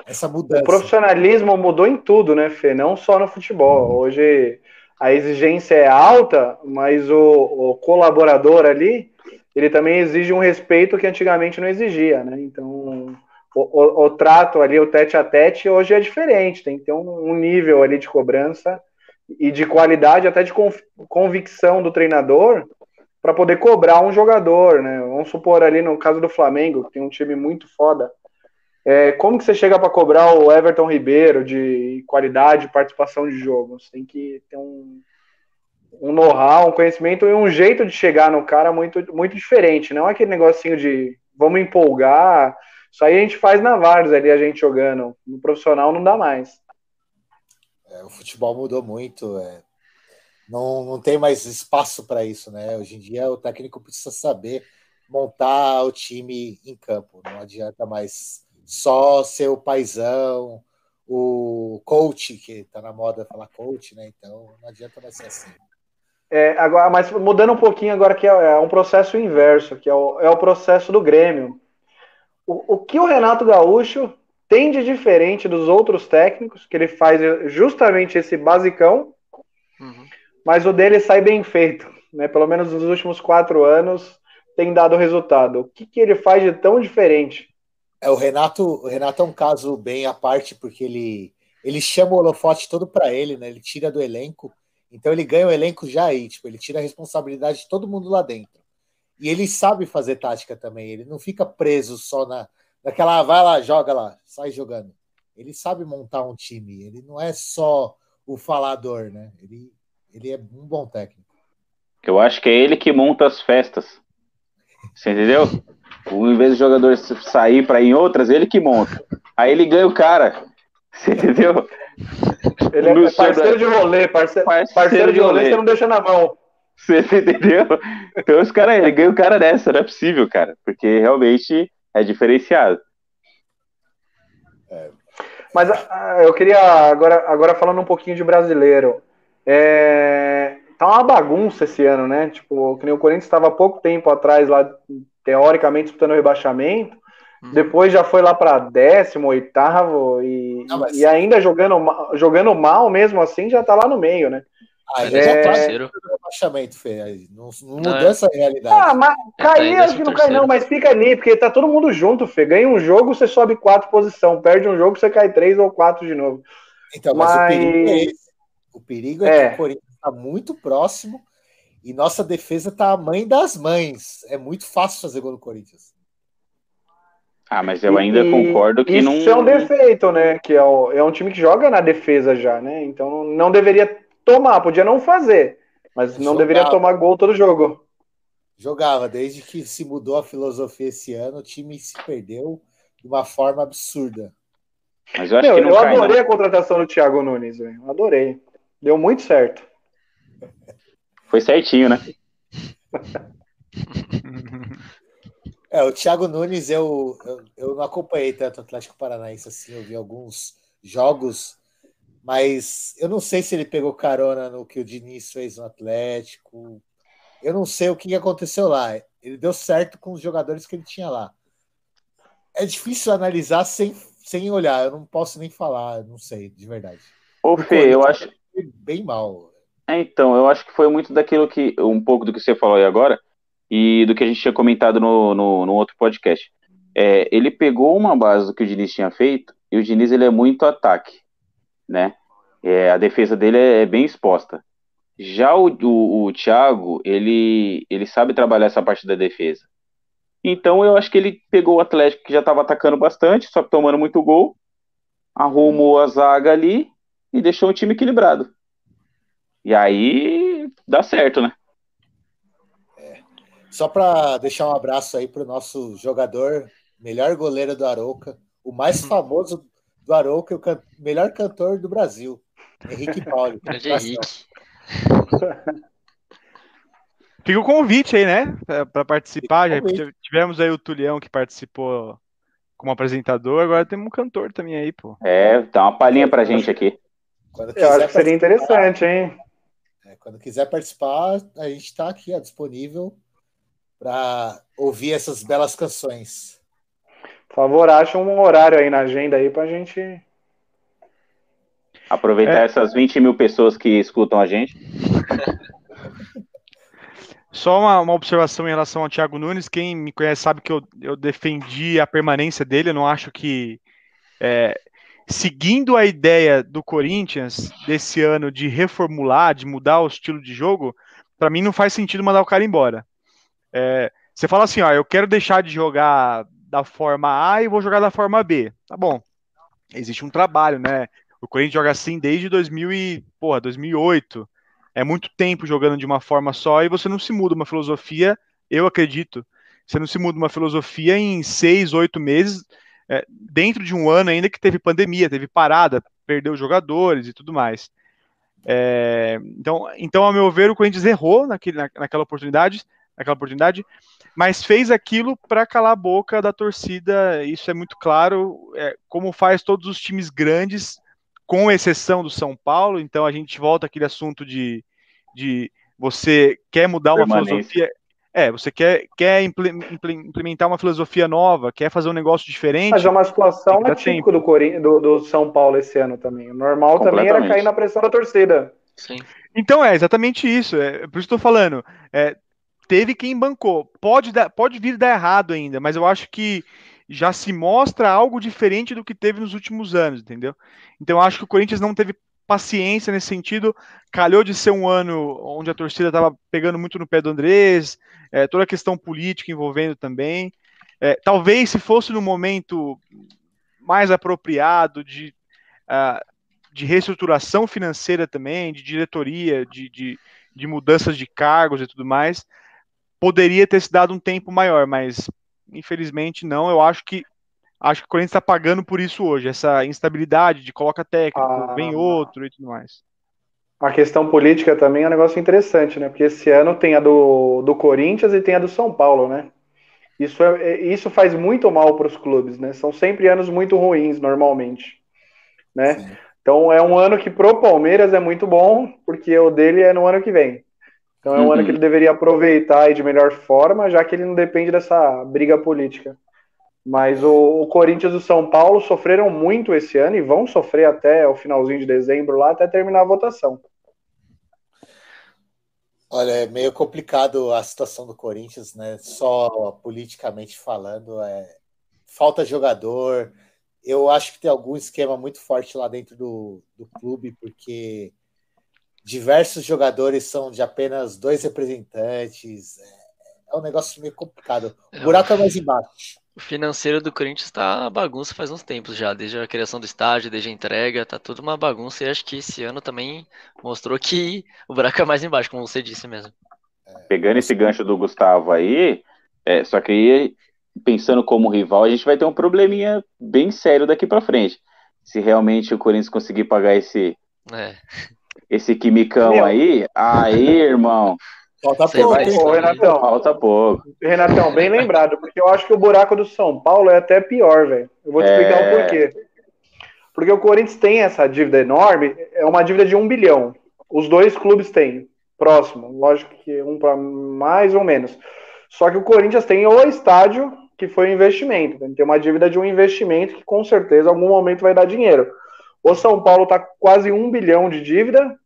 Essa mudança. O profissionalismo mudou em tudo, né, Fê? Não só no futebol. Hoje a exigência é alta, mas o, o colaborador ali, ele também exige um respeito que antigamente não exigia, né? Então, o, o, o, trato ali, o tete a tete, hoje é diferente, tem que ter um, um nível ali de cobrança e de qualidade, até de convicção do treinador, para poder cobrar um jogador, né? Vamos supor ali no caso do Flamengo, que tem um time muito foda. É, como que você chega para cobrar o Everton Ribeiro de qualidade, participação de jogo? Você tem que ter um, um know-how, um conhecimento e um jeito de chegar no cara muito, muito diferente. Não é aquele negocinho de vamos empolgar, isso aí a gente faz na Várzea ali, a gente jogando. No profissional não dá mais. É, o futebol mudou muito. É. Não, não tem mais espaço para isso, né? Hoje em dia o técnico precisa saber montar o time em campo. Não adianta mais só ser o paizão, o coach, que está na moda falar coach, né? Então não adianta mais ser assim. É, agora, mas mudando um pouquinho agora, que é, é um processo inverso, que é o, é o processo do Grêmio. O, o que o Renato Gaúcho tem de diferente dos outros técnicos, que ele faz justamente esse basicão, uhum. mas o dele sai bem feito. Né? Pelo menos nos últimos quatro anos tem dado resultado. O que, que ele faz de tão diferente? É, o Renato, o Renato é um caso bem à parte, porque ele, ele chama o holofote todo para ele, né? Ele tira do elenco, então ele ganha o elenco já aí, tipo, ele tira a responsabilidade de todo mundo lá dentro. E ele sabe fazer tática também, ele não fica preso só na, naquela, ah, vai lá, joga lá, sai jogando. Ele sabe montar um time, ele não é só o falador, né? Ele, ele é um bom técnico. Eu acho que é ele que monta as festas. Você entendeu? Em vez do jogador sair para ir em outras, ele que monta. Aí ele ganha o cara. Você entendeu? Ele é parceiro de rolê, parceiro, parceiro, parceiro de rolê, você não deixa na mão. Você entendeu? Então os caras, ele ganha o cara dessa, não é possível, cara. Porque realmente é diferenciado. É. Mas ah, eu queria, agora, agora falando um pouquinho de brasileiro. É, tá uma bagunça esse ano, né? Tipo, que nem o Corinthians estava há pouco tempo atrás lá teoricamente disputando o rebaixamento. Uhum. Depois já foi lá para décimo, oitavo e, Não, mas... e ainda jogando, jogando mal mesmo assim, já tá lá no meio, né? Ah, ele é... já tá rebaixamento, Fê. Não, não mudou é. essa realidade. Ah, mas cair, acho que não cai não, mas fica ali, porque tá todo mundo junto, Fê. Ganha um jogo, você sobe quatro posição. Perde um jogo, você cai três ou quatro de novo. Então, mas, mas... o perigo é esse. O perigo é, é. que o Corinthians tá muito próximo e nossa defesa tá a mãe das mães. É muito fácil fazer gol no Corinthians. Ah, mas eu ainda e, concordo que isso não. Isso é um defeito, né? Que é, o, é um time que joga na defesa já, né? Então não deveria tomar, podia não fazer, mas não Jogava. deveria tomar gol todo jogo. Jogava, desde que se mudou a filosofia esse ano, o time se perdeu de uma forma absurda. Mas eu acho Meu, que não eu cai, adorei não. a contratação do Thiago Nunes, velho. Adorei. Deu muito certo. Foi certinho, né? É, o Thiago Nunes, eu, eu, eu, não acompanhei tanto o Atlético Paranaense assim, eu vi alguns jogos, mas eu não sei se ele pegou carona no que o Diniz fez no Atlético. Eu não sei o que aconteceu lá. Ele deu certo com os jogadores que ele tinha lá. É difícil analisar sem, sem olhar, eu não posso nem falar, não sei, de verdade. Ô, Fê, eu acho. Bem mal. É, então, eu acho que foi muito daquilo que, um pouco do que você falou aí agora, e do que a gente tinha comentado no, no, no outro podcast. É, ele pegou uma base do que o Diniz tinha feito, e o Diniz ele é muito ataque, né? É, a defesa dele é, é bem exposta. Já o, o, o Thiago, ele, ele sabe trabalhar essa parte da defesa. Então eu acho que ele pegou o Atlético que já estava atacando bastante, só tomando muito gol, arrumou a zaga ali e deixou o time equilibrado. E aí dá certo, né? É. Só para deixar um abraço aí para o nosso jogador, melhor goleiro do Arouca, o mais uhum. famoso do Arouca, o can melhor cantor do Brasil, Henrique Paulo. Henrique. Fica o convite aí, né? Para participar. Já tivemos aí o Tulião que participou como apresentador, agora temos um cantor também aí, pô. É, dá uma palhinha pra gente aqui. Eu acho que seria interessante, hein? É, quando quiser participar, a gente está aqui ó, disponível para ouvir essas belas canções. Por favor, acha um horário aí na agenda aí para a gente aproveitar é. essas 20 mil pessoas que escutam a gente. Só uma, uma, observação em relação ao Thiago Nunes. Quem me conhece sabe que eu, eu defendi a permanência dele. Eu não acho que é, seguindo a ideia do Corinthians desse ano de reformular, de mudar o estilo de jogo, para mim não faz sentido mandar o cara embora. É, você fala assim, ó, eu quero deixar de jogar da forma A e vou jogar da forma B. Tá bom. Existe um trabalho, né? O Corinthians joga assim desde 2000 e, porra, 2008. É muito tempo jogando de uma forma só e você não se muda uma filosofia, eu acredito. Você não se muda uma filosofia em seis, oito meses é, dentro de um ano ainda que teve pandemia, teve parada, perdeu jogadores e tudo mais. É, então, então, a meu ver, o Corinthians errou naquele, na, naquela oportunidade, naquela oportunidade. mas fez aquilo para calar a boca da torcida, isso é muito claro, é, como faz todos os times grandes, com exceção do São Paulo, então a gente volta àquele assunto de, de você quer mudar uma filosofia. É, você quer, quer implementar uma filosofia nova, quer fazer um negócio diferente. Mas é uma situação típica do, do, do, São Paulo esse ano também. O normal também era cair na pressão da torcida. Sim. Então é exatamente isso. É, por isso estou falando. É, teve quem bancou. Pode, dar, pode vir dar errado ainda, mas eu acho que já se mostra algo diferente do que teve nos últimos anos, entendeu? Então eu acho que o Corinthians não teve paciência nesse sentido. Calhou de ser um ano onde a torcida estava pegando muito no pé do Andrés, é, toda a questão política envolvendo também. É, talvez se fosse no momento mais apropriado de, uh, de reestruturação financeira também, de diretoria, de, de, de mudanças de cargos e tudo mais, poderia ter se dado um tempo maior, mas infelizmente não. Eu acho que acho que o Corinthians está pagando por isso hoje, essa instabilidade de coloca técnico, ah, vem outro e tudo mais. A questão política também é um negócio interessante, né? Porque esse ano tem a do, do Corinthians e tem a do São Paulo, né? Isso, é, é isso faz muito mal para os clubes, né? São sempre anos muito ruins, normalmente, né? Sim. Então é um ano que pro Palmeiras é muito bom, porque o dele é no ano que vem. Então é um uhum. ano que ele deveria aproveitar de melhor forma, já que ele não depende dessa briga política. Mas o, o, Corinthians e o São Paulo sofreram muito esse ano e vão sofrer até o finalzinho de dezembro lá, até terminar a votação. Olha, é meio complicado a situação do Corinthians, né? Só politicamente falando, é falta jogador. Eu acho que tem algum esquema muito forte lá dentro do, do clube, porque diversos jogadores são de apenas dois representantes. É, é um negócio meio complicado. O buraco é mais embaixo. O financeiro do Corinthians tá bagunça faz uns tempos já, desde a criação do estádio, desde a entrega, tá tudo uma bagunça e acho que esse ano também mostrou que o buraco é mais embaixo, como você disse mesmo. Pegando esse gancho do Gustavo aí, é, só que aí, pensando como rival, a gente vai ter um probleminha bem sério daqui para frente. Se realmente o Corinthians conseguir pagar esse é. esse quimicão Meu. aí, aí, irmão, Falta pouco, vai... hein? Renatão. Falta pouco. Renatão, bem lembrado, porque eu acho que o buraco do São Paulo é até pior, velho. Eu vou te é... explicar o porquê. Porque o Corinthians tem essa dívida enorme, é uma dívida de um bilhão. Os dois clubes têm, próximo. Lógico que um para mais ou menos. Só que o Corinthians tem o estádio, que foi um investimento. Tem uma dívida de um investimento que com certeza em algum momento vai dar dinheiro. O São Paulo está quase um bilhão de dívida,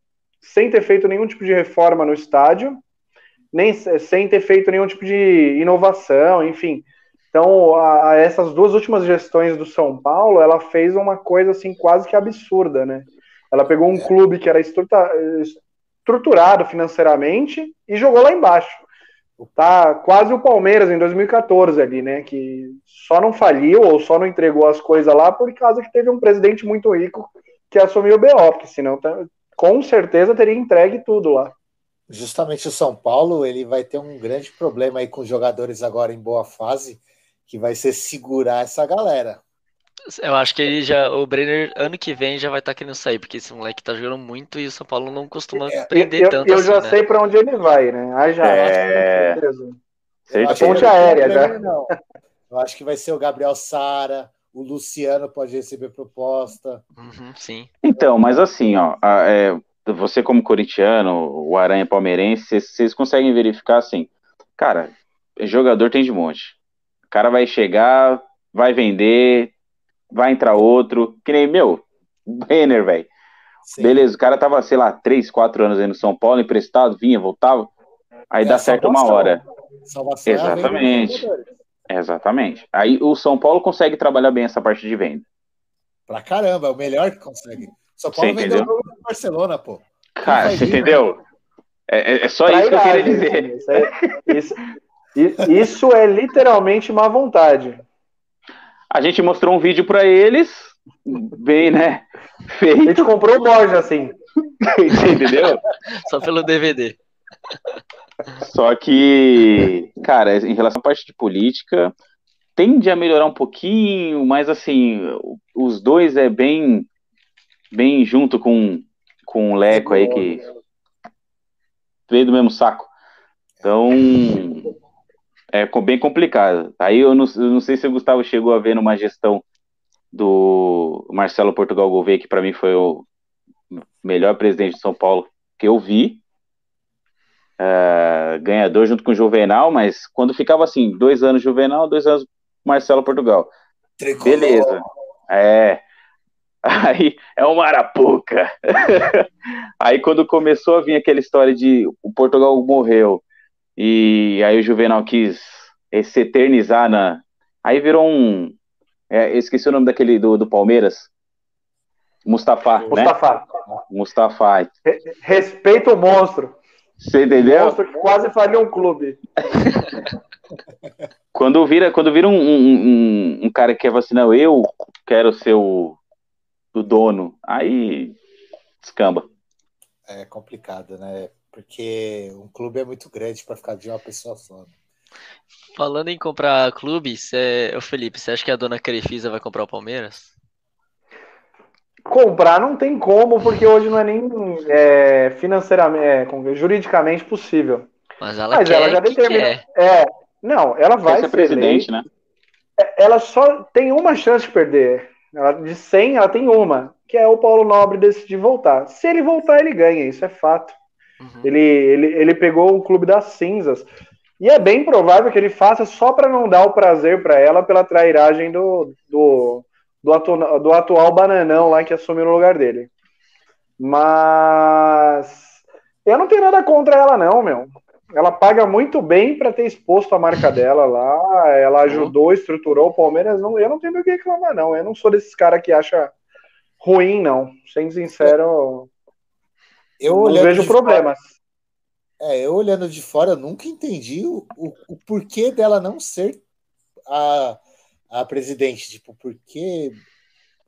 sem ter feito nenhum tipo de reforma no estádio nem sem ter feito nenhum tipo de inovação, enfim. Então, a, a essas duas últimas gestões do São Paulo, ela fez uma coisa assim quase que absurda, né? Ela pegou um clube que era estruturado financeiramente e jogou lá embaixo. Tá quase o Palmeiras em 2014 ali, né? Que só não faliu ou só não entregou as coisas lá por causa que teve um presidente muito rico que assumiu o BO, porque senão tá, com certeza teria entregue tudo lá justamente o São Paulo ele vai ter um grande problema aí com jogadores agora em boa fase, que vai ser segurar essa galera. Eu acho que ele já, o Brenner ano que vem já vai estar tá querendo sair, porque esse moleque tá jogando muito e o São Paulo não costuma é, prender eu, tanto eu, assim. Já né? sei para onde ele vai, né? Ah, já. É... A ponte aérea já. Não. Eu acho que vai ser o Gabriel Sara, o Luciano pode receber proposta. Uhum, sim. Então, mas assim, ó, é, você como corintiano, o Aranha palmeirense, vocês conseguem verificar assim, cara, jogador tem de monte. O cara vai chegar, vai vender, vai entrar outro, que nem, meu, Brenner, velho. Beleza, o cara tava, sei lá, 3, 4 anos aí no São Paulo, emprestado, vinha, voltava, aí é dá certo uma hora. Salvação é Exatamente. Exatamente. Aí o São Paulo consegue trabalhar bem essa parte de venda. Pra caramba, é o melhor que consegue. São Paulo vendeu o jogo do Barcelona, pô. Cara, você entendeu? É, é, é só isso que eu queria dizer. Isso é, isso, isso é literalmente má vontade. A gente mostrou um vídeo para eles, bem, né? Feito. A gente comprou o Borja, assim. entendeu? Só pelo DVD. Só que, cara, em relação à parte de política, tende a melhorar um pouquinho, mas assim, os dois é bem bem junto com, com o Leco aí, que veio do mesmo saco. Então, é bem complicado. Aí eu não, eu não sei se o Gustavo chegou a ver numa gestão do Marcelo Portugal Gouveia, que para mim foi o melhor presidente de São Paulo que eu vi. Uh, ganhador junto com o Juvenal, mas quando ficava assim, dois anos Juvenal, dois anos Marcelo Portugal. Tricolor. Beleza. É. Aí é uma arapuca. aí quando começou a vir aquela história de o Portugal morreu e aí o Juvenal quis se eternizar na. Aí virou um. É, esqueci o nome daquele do, do Palmeiras. Mustafa, Mustafa. né? Mustafa. Respeita o monstro. Você entendeu? Monstro que quase faria um clube. quando vira, quando vira um, um, um, um cara que quer vacinar, eu quero ser o, o dono, aí descamba. É complicado, né? Porque um clube é muito grande para ficar de uma pessoa só. Né? Falando em comprar clube, cê, o Felipe, você acha que a dona Crefisa vai comprar o Palmeiras? Comprar não tem como, porque hoje não é nem é, financeiramente, é, juridicamente possível. Mas ela, Mas quer, ela já determinou. É, não, ela vai ser presidente, né? É, ela só tem uma chance de perder. Ela, de 100, ela tem uma, que é o Paulo Nobre decidir voltar. Se ele voltar, ele ganha, isso é fato. Uhum. Ele, ele, ele pegou o clube das cinzas. E é bem provável que ele faça só para não dar o prazer para ela pela trairagem do, do, do, atu, do atual bananão lá que assumiu no lugar dele. Mas eu não tenho nada contra ela, não, meu. Ela paga muito bem para ter exposto a marca dela lá. Ela ajudou, estruturou o Palmeiras. Não, eu não tenho o que reclamar, não. Eu não sou desses caras que acha ruim, não. Sendo sincero, eu não vejo problemas. Fora, é, eu olhando de fora, eu nunca entendi o, o, o, porquê dela não ser a, a presidente. Tipo, porque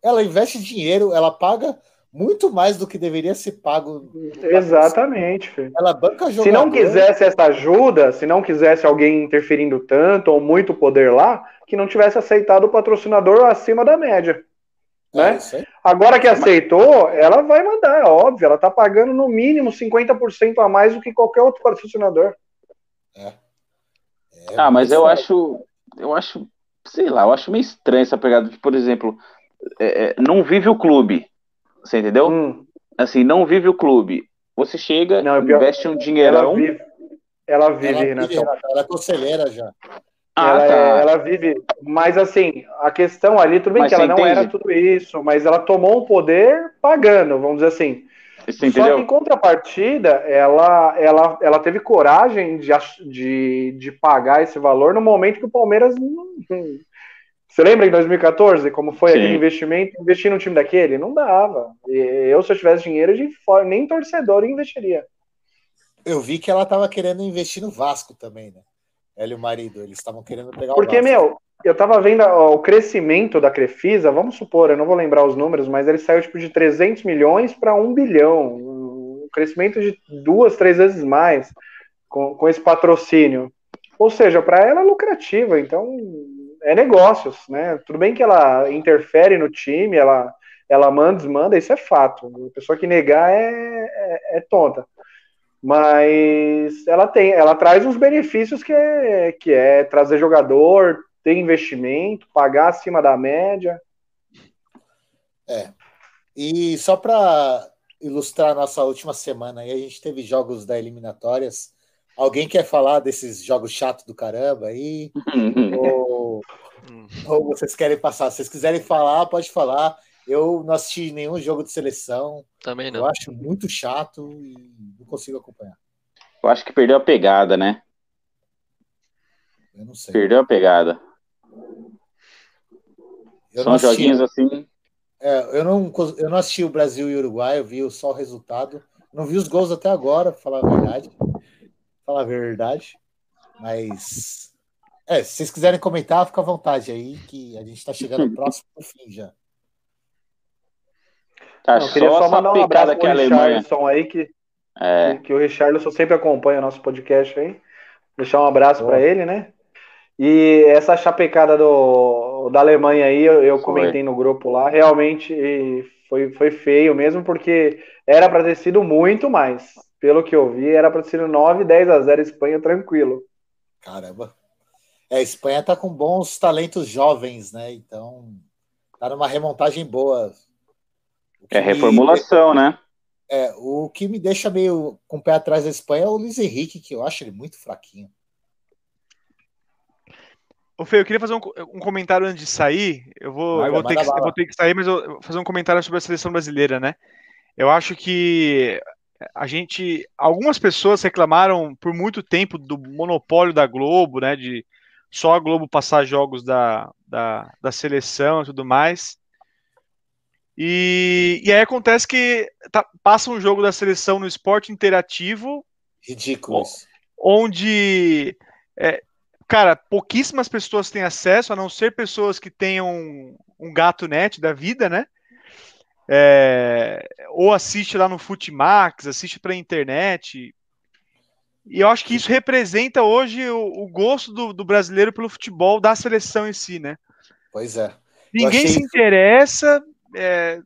ela investe dinheiro, ela paga muito mais do que deveria ser pago. Exatamente. Filho. Ela banca jogador. Se não quisesse essa ajuda, se não quisesse alguém interferindo tanto ou muito poder lá, que não tivesse aceitado o patrocinador acima da média. Né? É, Agora que aceitou, ela vai mandar, é óbvio. Ela tá pagando no mínimo 50% a mais do que qualquer outro patrocinador. É. é ah, mas eu acho, eu acho, sei lá, eu acho meio estranho essa pegada de, por exemplo, é, é, não vive o clube, você entendeu? Hum. Assim, não vive o clube. Você chega, não, investe um dinheirão. Ela vive, ela vive, ela, vive, ela é conselheira já. Ah, ela, é, tá. é, ela, vive, mas assim, a questão ali, tudo bem mas que ela não entende? era tudo isso, mas ela tomou um poder pagando, vamos dizer assim. Você Só que em contrapartida, ela, ela, ela teve coragem de, de, de pagar esse valor no momento que o Palmeiras. Você lembra em 2014 como foi Sim. aquele investimento? Investir no time daquele? Não dava. Eu, se eu tivesse dinheiro de fora, nem torcedor investiria. Eu vi que ela estava querendo investir no Vasco também, né? Ela e o marido, eles estavam querendo pegar Porque, o Porque, meu, eu tava vendo ó, o crescimento da Crefisa, vamos supor, eu não vou lembrar os números, mas ele saiu tipo de 300 milhões para 1 bilhão. Um crescimento de duas, três vezes mais com, com esse patrocínio. Ou seja, para ela é lucrativa, então é negócios, né? Tudo bem que ela interfere no time, ela, ela manda, desmanda, isso é fato. A pessoa que negar é, é, é tonta mas ela tem, ela traz uns benefícios que é, que é trazer jogador, ter investimento, pagar acima da média. É. E só para ilustrar nossa última semana, aí a gente teve jogos da eliminatórias. Alguém quer falar desses jogos chatos do caramba aí? ou, ou vocês querem passar? Se vocês quiserem falar, pode falar. Eu não assisti nenhum jogo de seleção. Também não. Eu acho muito chato e não consigo acompanhar. Eu acho que perdeu a pegada, né? Eu não sei. Perdeu a pegada. Eu São joguinhos assim. É, eu, não, eu não assisti o Brasil e o Uruguai, eu vi só o resultado. Não vi os gols até agora, pra falar a verdade. Pra falar a verdade. Mas. É, se vocês quiserem comentar, fica à vontade aí, que a gente tá chegando próximo do fim já. Tá, Não, queria só, mandar um abraço pro Richardson aí, que, é. que, que, o Richardson sempre acompanha nosso podcast aí. Deixar um abraço para ele, né? E essa chapecada do, da Alemanha aí, eu, eu comentei no grupo lá, realmente foi, foi feio mesmo, porque era para ter sido muito mais. Pelo que eu vi, era para ter sido 9, 10 a 0 Espanha tranquilo. Caramba. É, a Espanha tá com bons talentos jovens, né? Então tá numa remontagem boa. É reformulação, me... né? É, o que me deixa meio com o pé atrás da Espanha é o Luiz Henrique, que eu acho ele muito fraquinho. Ô, Fê, eu queria fazer um, um comentário antes de sair. Eu vou, eu, vou ter que, eu vou ter que sair, mas eu, eu vou fazer um comentário sobre a seleção brasileira, né? Eu acho que a gente. Algumas pessoas reclamaram por muito tempo do monopólio da Globo, né? De só a Globo passar jogos da, da, da seleção e tudo mais. E, e aí acontece que tá, passa um jogo da seleção no esporte interativo. Ridículo. Onde, é, cara, pouquíssimas pessoas têm acesso, a não ser pessoas que tenham um, gato net da vida, né? É, ou assiste lá no Futimax, assiste pela internet. E eu acho que isso representa hoje o, o gosto do, do, brasileiro pelo futebol da seleção em si, né? Pois é. Ninguém se interessa, é,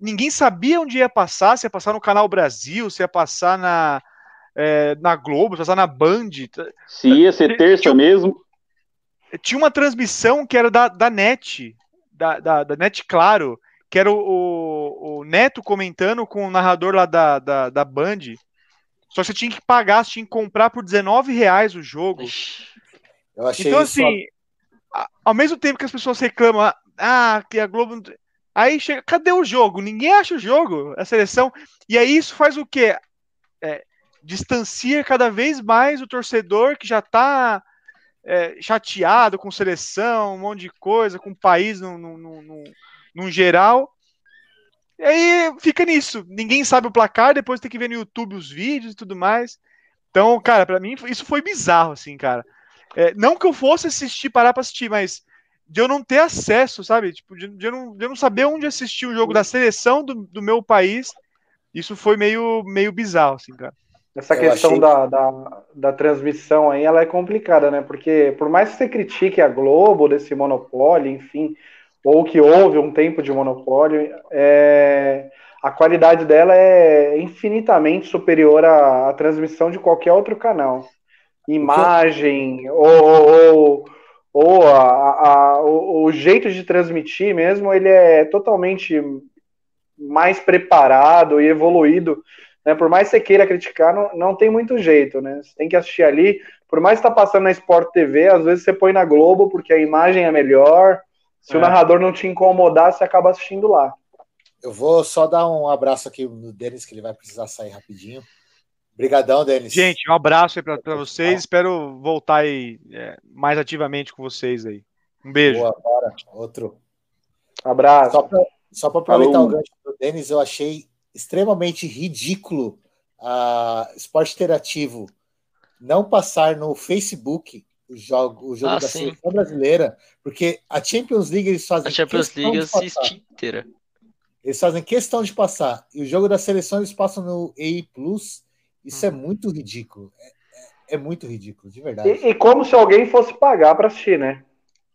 ninguém sabia onde ia passar, se ia passar no Canal Brasil, se ia passar na, é, na Globo, se ia passar na Band. Se ia ser terça tinha, mesmo. Tinha uma transmissão que era da, da NET, da, da, da NET Claro, que era o, o, o, Neto comentando com o narrador lá da, da, da Band. Só que você tinha que pagar, você tinha que comprar por 19 reais o jogo. então, assim, ao mesmo tempo que as pessoas reclamam, ah, que a Globo. Aí chega, cadê o jogo? Ninguém acha o jogo, a seleção. E aí isso faz o quê? É, distancia cada vez mais o torcedor que já está é, chateado com seleção, um monte de coisa, com o país no, no, no, no, geral. E aí fica nisso. Ninguém sabe o placar, depois tem que ver no YouTube os vídeos e tudo mais. Então, cara, para mim isso foi bizarro, assim, cara. É, não que eu fosse assistir, parar pra assistir, mas de eu não ter acesso, sabe? Tipo, de, de, eu, não, de eu não saber onde assistir o jogo da seleção do, do meu país. Isso foi meio, meio bizarro, assim, cara. Essa eu questão achei... da, da, da, transmissão aí, ela é complicada, né? Porque por mais que você critique a Globo desse monopólio, enfim, ou que houve um tempo de monopólio, é, a qualidade dela é infinitamente superior à, à transmissão de qualquer outro canal. Imagem, ou, ou ou a, a, o, o, jeito de transmitir mesmo, ele é totalmente mais preparado e evoluído. Né? Por mais que você queira criticar, não, não tem muito jeito, né? Você tem que assistir ali. Por mais que está passando na Sport TV, às vezes você põe na Globo porque a imagem é melhor. Se é. o narrador não te incomodar, você acaba assistindo lá. Eu vou só dar um abraço aqui no Denis, que ele vai precisar sair rapidinho. Obrigadão, Denis. Gente, um abraço aí para vocês. Espero voltar aí é, mais ativamente com vocês aí. Um beijo. Boa, bora. Outro. Abraço. Só para aproveitar Falou. o gancho do Denis, eu achei extremamente ridículo a Esporte Interativo não passar no Facebook o jogo, o jogo ah, da sim. seleção brasileira, porque a Champions League eles fazem. A Champions League assisti inteira. Eles fazem questão de passar. E o jogo da seleção eles passam no EI Plus isso é uhum. muito ridículo. É, é, é, muito ridículo, de verdade. E, e como se alguém fosse pagar para assistir, né?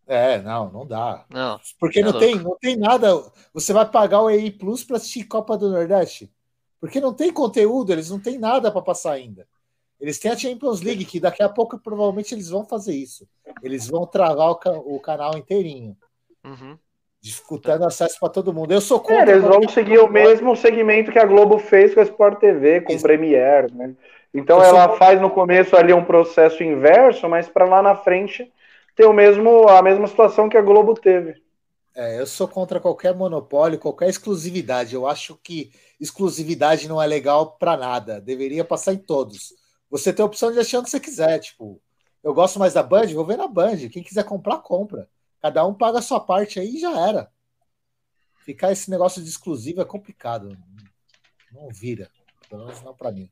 É, não, não dá. Não. Porque é não, tem, não tem nada. Você vai pagar o EI Plus para assistir Copa do Nordeste? Porque não tem conteúdo, eles não têm nada para passar ainda. Eles têm a Champions League, que daqui a pouco provavelmente eles vão fazer isso. Eles vão travar o, ca o canal inteirinho. Uhum dificultando acesso para todo mundo. Eu sou é, contra. É, eles vão seguir o mesmo segmento que a Globo fez com a Sport TV, com o Premiere, né? Então eu ela sou... faz no começo ali um processo inverso, mas para lá na frente ter o mesmo a mesma situação que a Globo teve. É, eu sou contra qualquer monopólio, qualquer exclusividade. Eu acho que exclusividade não é legal para nada. Deveria passar em todos. Você tem a opção de achar o que você quiser. Tipo, eu gosto mais da Band, vou ver na Band. Quem quiser comprar, compra. Cada um paga a sua parte aí e já era. Ficar esse negócio de exclusivo é complicado. Não vira. Pelo menos não para mim.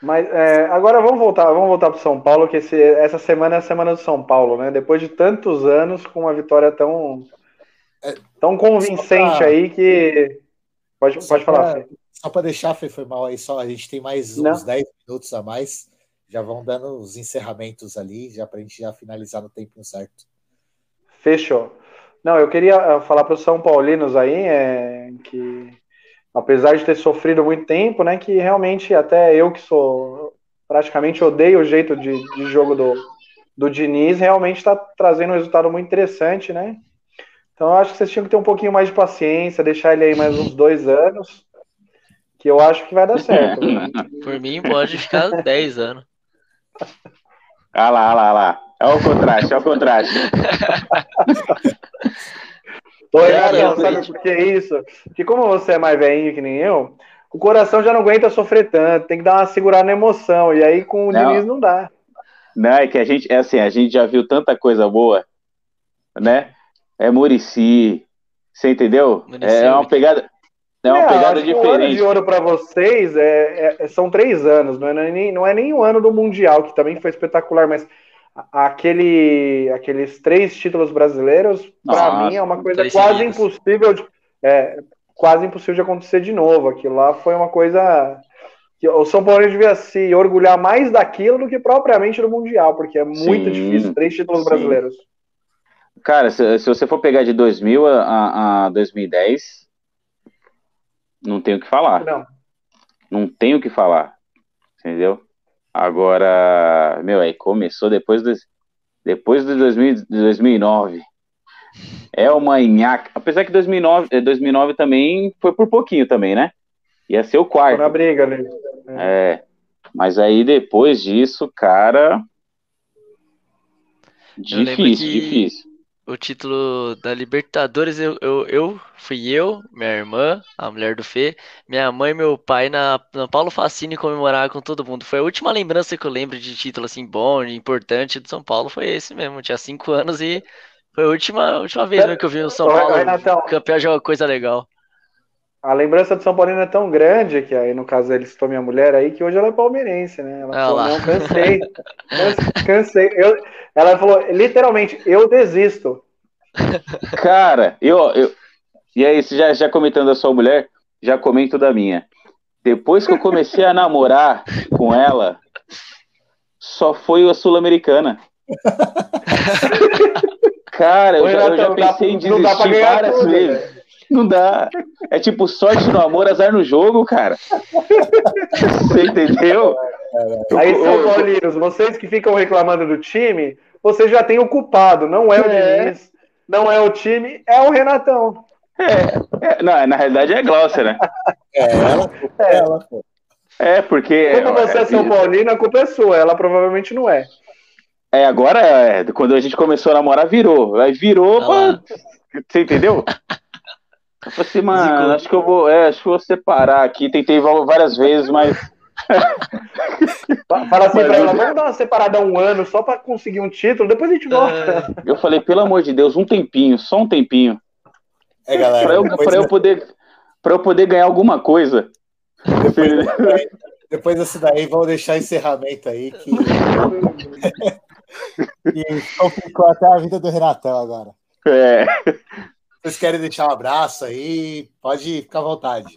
Mas é, agora vamos voltar, vamos voltar para São Paulo, que esse, essa semana é a semana do São Paulo, né? Depois de tantos anos com uma vitória tão é, tão convincente pra... aí que pode, pode falar. Pra, só para deixar, foi mal aí, só a gente tem mais Não. uns 10 minutos a mais já vão dando os encerramentos ali, já para a gente já finalizar no tempo certo. Fechou. Não, eu queria eh, falar para os São Paulinos aí é, que, apesar de ter sofrido muito tempo, né, que realmente até eu que sou praticamente odeio o jeito de, de jogo do, do Diniz, realmente está trazendo um resultado muito interessante, né? Então eu acho que vocês tinham que ter um pouquinho mais de paciência, deixar ele aí mais uns dois anos, que eu acho que vai dar certo. Por mim, pode ficar 10 anos. Olha lá, olha lá, olha lá. Olha o contraste, olha o contraste. Oi, é, sabe por que isso? Porque como você é mais velhinho que nem eu, o coração já não aguenta sofrer tanto, tem que dar uma segurada na emoção, e aí com o não. Diniz não dá. Não, é que a gente, é assim, a gente já viu tanta coisa boa, né? É Murici, você entendeu? Muricy, é uma pegada, é uma é, pegada diferente. O ano de ouro para vocês é, é, são três anos, não é, nem, não é nem o ano do Mundial, que também foi espetacular, mas aquele, aqueles três títulos brasileiros, para mim, é uma coisa quase impossível de, é, quase impossível de acontecer de novo. Aquilo lá foi uma coisa que o São Paulo devia se orgulhar mais daquilo do que propriamente do Mundial, porque é muito sim, difícil, três títulos sim. brasileiros. Cara, se, se, você for pegar de 2000 a, a 2010, não tem o que falar. Não. Não tem o que falar. Entendeu? Agora, meu, aí começou depois do, depois de 2000, de 2009. É uma nhaca. Apesar que 2009, 2009 também foi por pouquinho também, né? Ia ser o quarto. Foi na briga, né? É. Mas aí depois disso, cara. Difícil, difícil. O título da Libertadores, eu, eu, eu, fui eu, minha irmã, a mulher do Fê, minha mãe e meu pai na, na Paulo Facine comemorar com todo mundo. Foi a última lembrança que eu lembro de título assim bom, importante do São Paulo, foi esse mesmo. Eu tinha cinco anos e foi a última, última vez que eu vi o São Paulo campeão de uma coisa legal. A lembrança do São Paulino é tão grande que aí, no caso, ele citou minha mulher aí, que hoje ela é palmeirense, né? Ela ah, falou, lá. não, cansei. cansei. Eu, ela falou, literalmente, eu desisto. Cara, eu, eu e aí, já, já comentando da sua mulher, já comento da minha. Depois que eu comecei a namorar com ela, só foi a Sul-Americana. Cara, eu, já, eu já pensei em desistir várias tudo, vezes. Né? Não dá. É tipo sorte no amor, azar no jogo, cara. Você entendeu? Aí, São Paulinos, vocês que ficam reclamando do time, vocês já têm o culpado. Não é o é. Diniz, não é o time, é o Renatão. É, é não, na realidade é Glaucia, né? É ela, é ela, pô. É, porque. Como você é São Paulino, a culpa é sua. Ela provavelmente não é. É, agora, é, quando a gente começou a namorar, virou. Aí virou, ah, pra... você entendeu? Eu falei assim, mano, acho que eu vou, é, acho que vou separar aqui. Tentei várias vezes, mas. Fala assim pra ela, vamos dar uma separada um ano só pra conseguir um título, depois a gente volta. Eu falei, pelo amor de Deus, um tempinho, só um tempinho. É, galera. Pra eu, pra eu, poder, pra eu poder ganhar alguma coisa. Depois, depois desse daí, vamos deixar encerramento aí que. que complicou até a vida do Renatão agora. É. Vocês querem deixar um abraço aí? Pode ficar à vontade.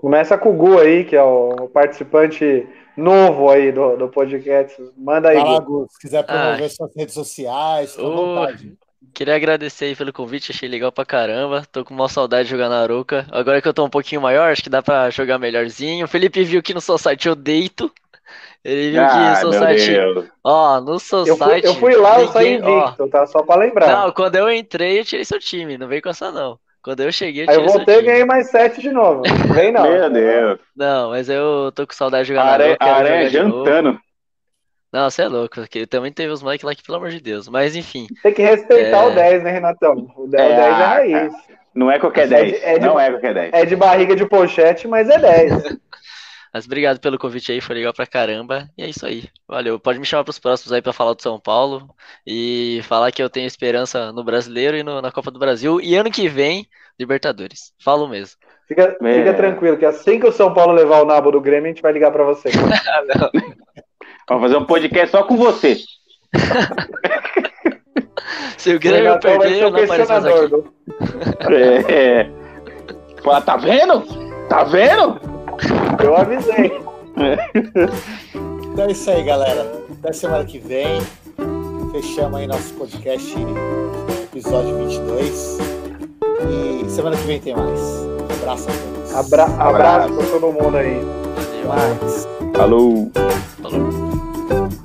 Começa com o Gu aí, que é o participante novo aí do, do podcast. Manda aí. Fala, Gu. Se quiser promover ah. suas redes sociais, fica à vontade. Queria agradecer aí pelo convite, achei legal pra caramba. Tô com uma saudade de jogar na Aruca. Agora que eu tô um pouquinho maior, acho que dá pra jogar melhorzinho. O Felipe viu que no seu site eu deito. Ele viu ah, que no seu site. Ó, no seu eu site. Fui, eu fui lá, eu saí invicto, tá? Só pra lembrar. Não, quando eu entrei, eu tirei seu time. Não veio com essa, não. Quando eu cheguei, eu Aí eu voltei e ganhei mais sete de novo. Vem não. Meu Deus. Não, mas eu tô com saudade de jogar Are, na. Aranha jantando. Não, você é louco, porque também teve os moleques lá que, pelo amor de Deus. Mas enfim. Tem que respeitar é... o 10, né, Renatão? O 10 é, 10 é raiz. Não é qualquer 10. É de, é de, não é qualquer 10. É de barriga de pochete, mas é 10. mas obrigado pelo convite aí, foi legal pra caramba. E é isso aí. Valeu. Pode me chamar pros próximos aí pra falar do São Paulo. E falar que eu tenho esperança no brasileiro e no, na Copa do Brasil. E ano que vem, Libertadores. Falo mesmo. Fica, fica tranquilo, que assim que o São Paulo levar o nabo do Grêmio, a gente vai ligar pra você. Vamos fazer um podcast só com você. Se o Grêmio perder, eu não apareço mais aqui. É, é. Fala, tá vendo? Tá vendo? Eu avisei. Então é isso aí, galera. Até semana que vem. Fechamos aí nosso podcast, episódio 22. E semana que vem tem mais. Um abraço a todos. Abra abraço, abraço pra todo mundo aí. Valeu. Falou. Falou.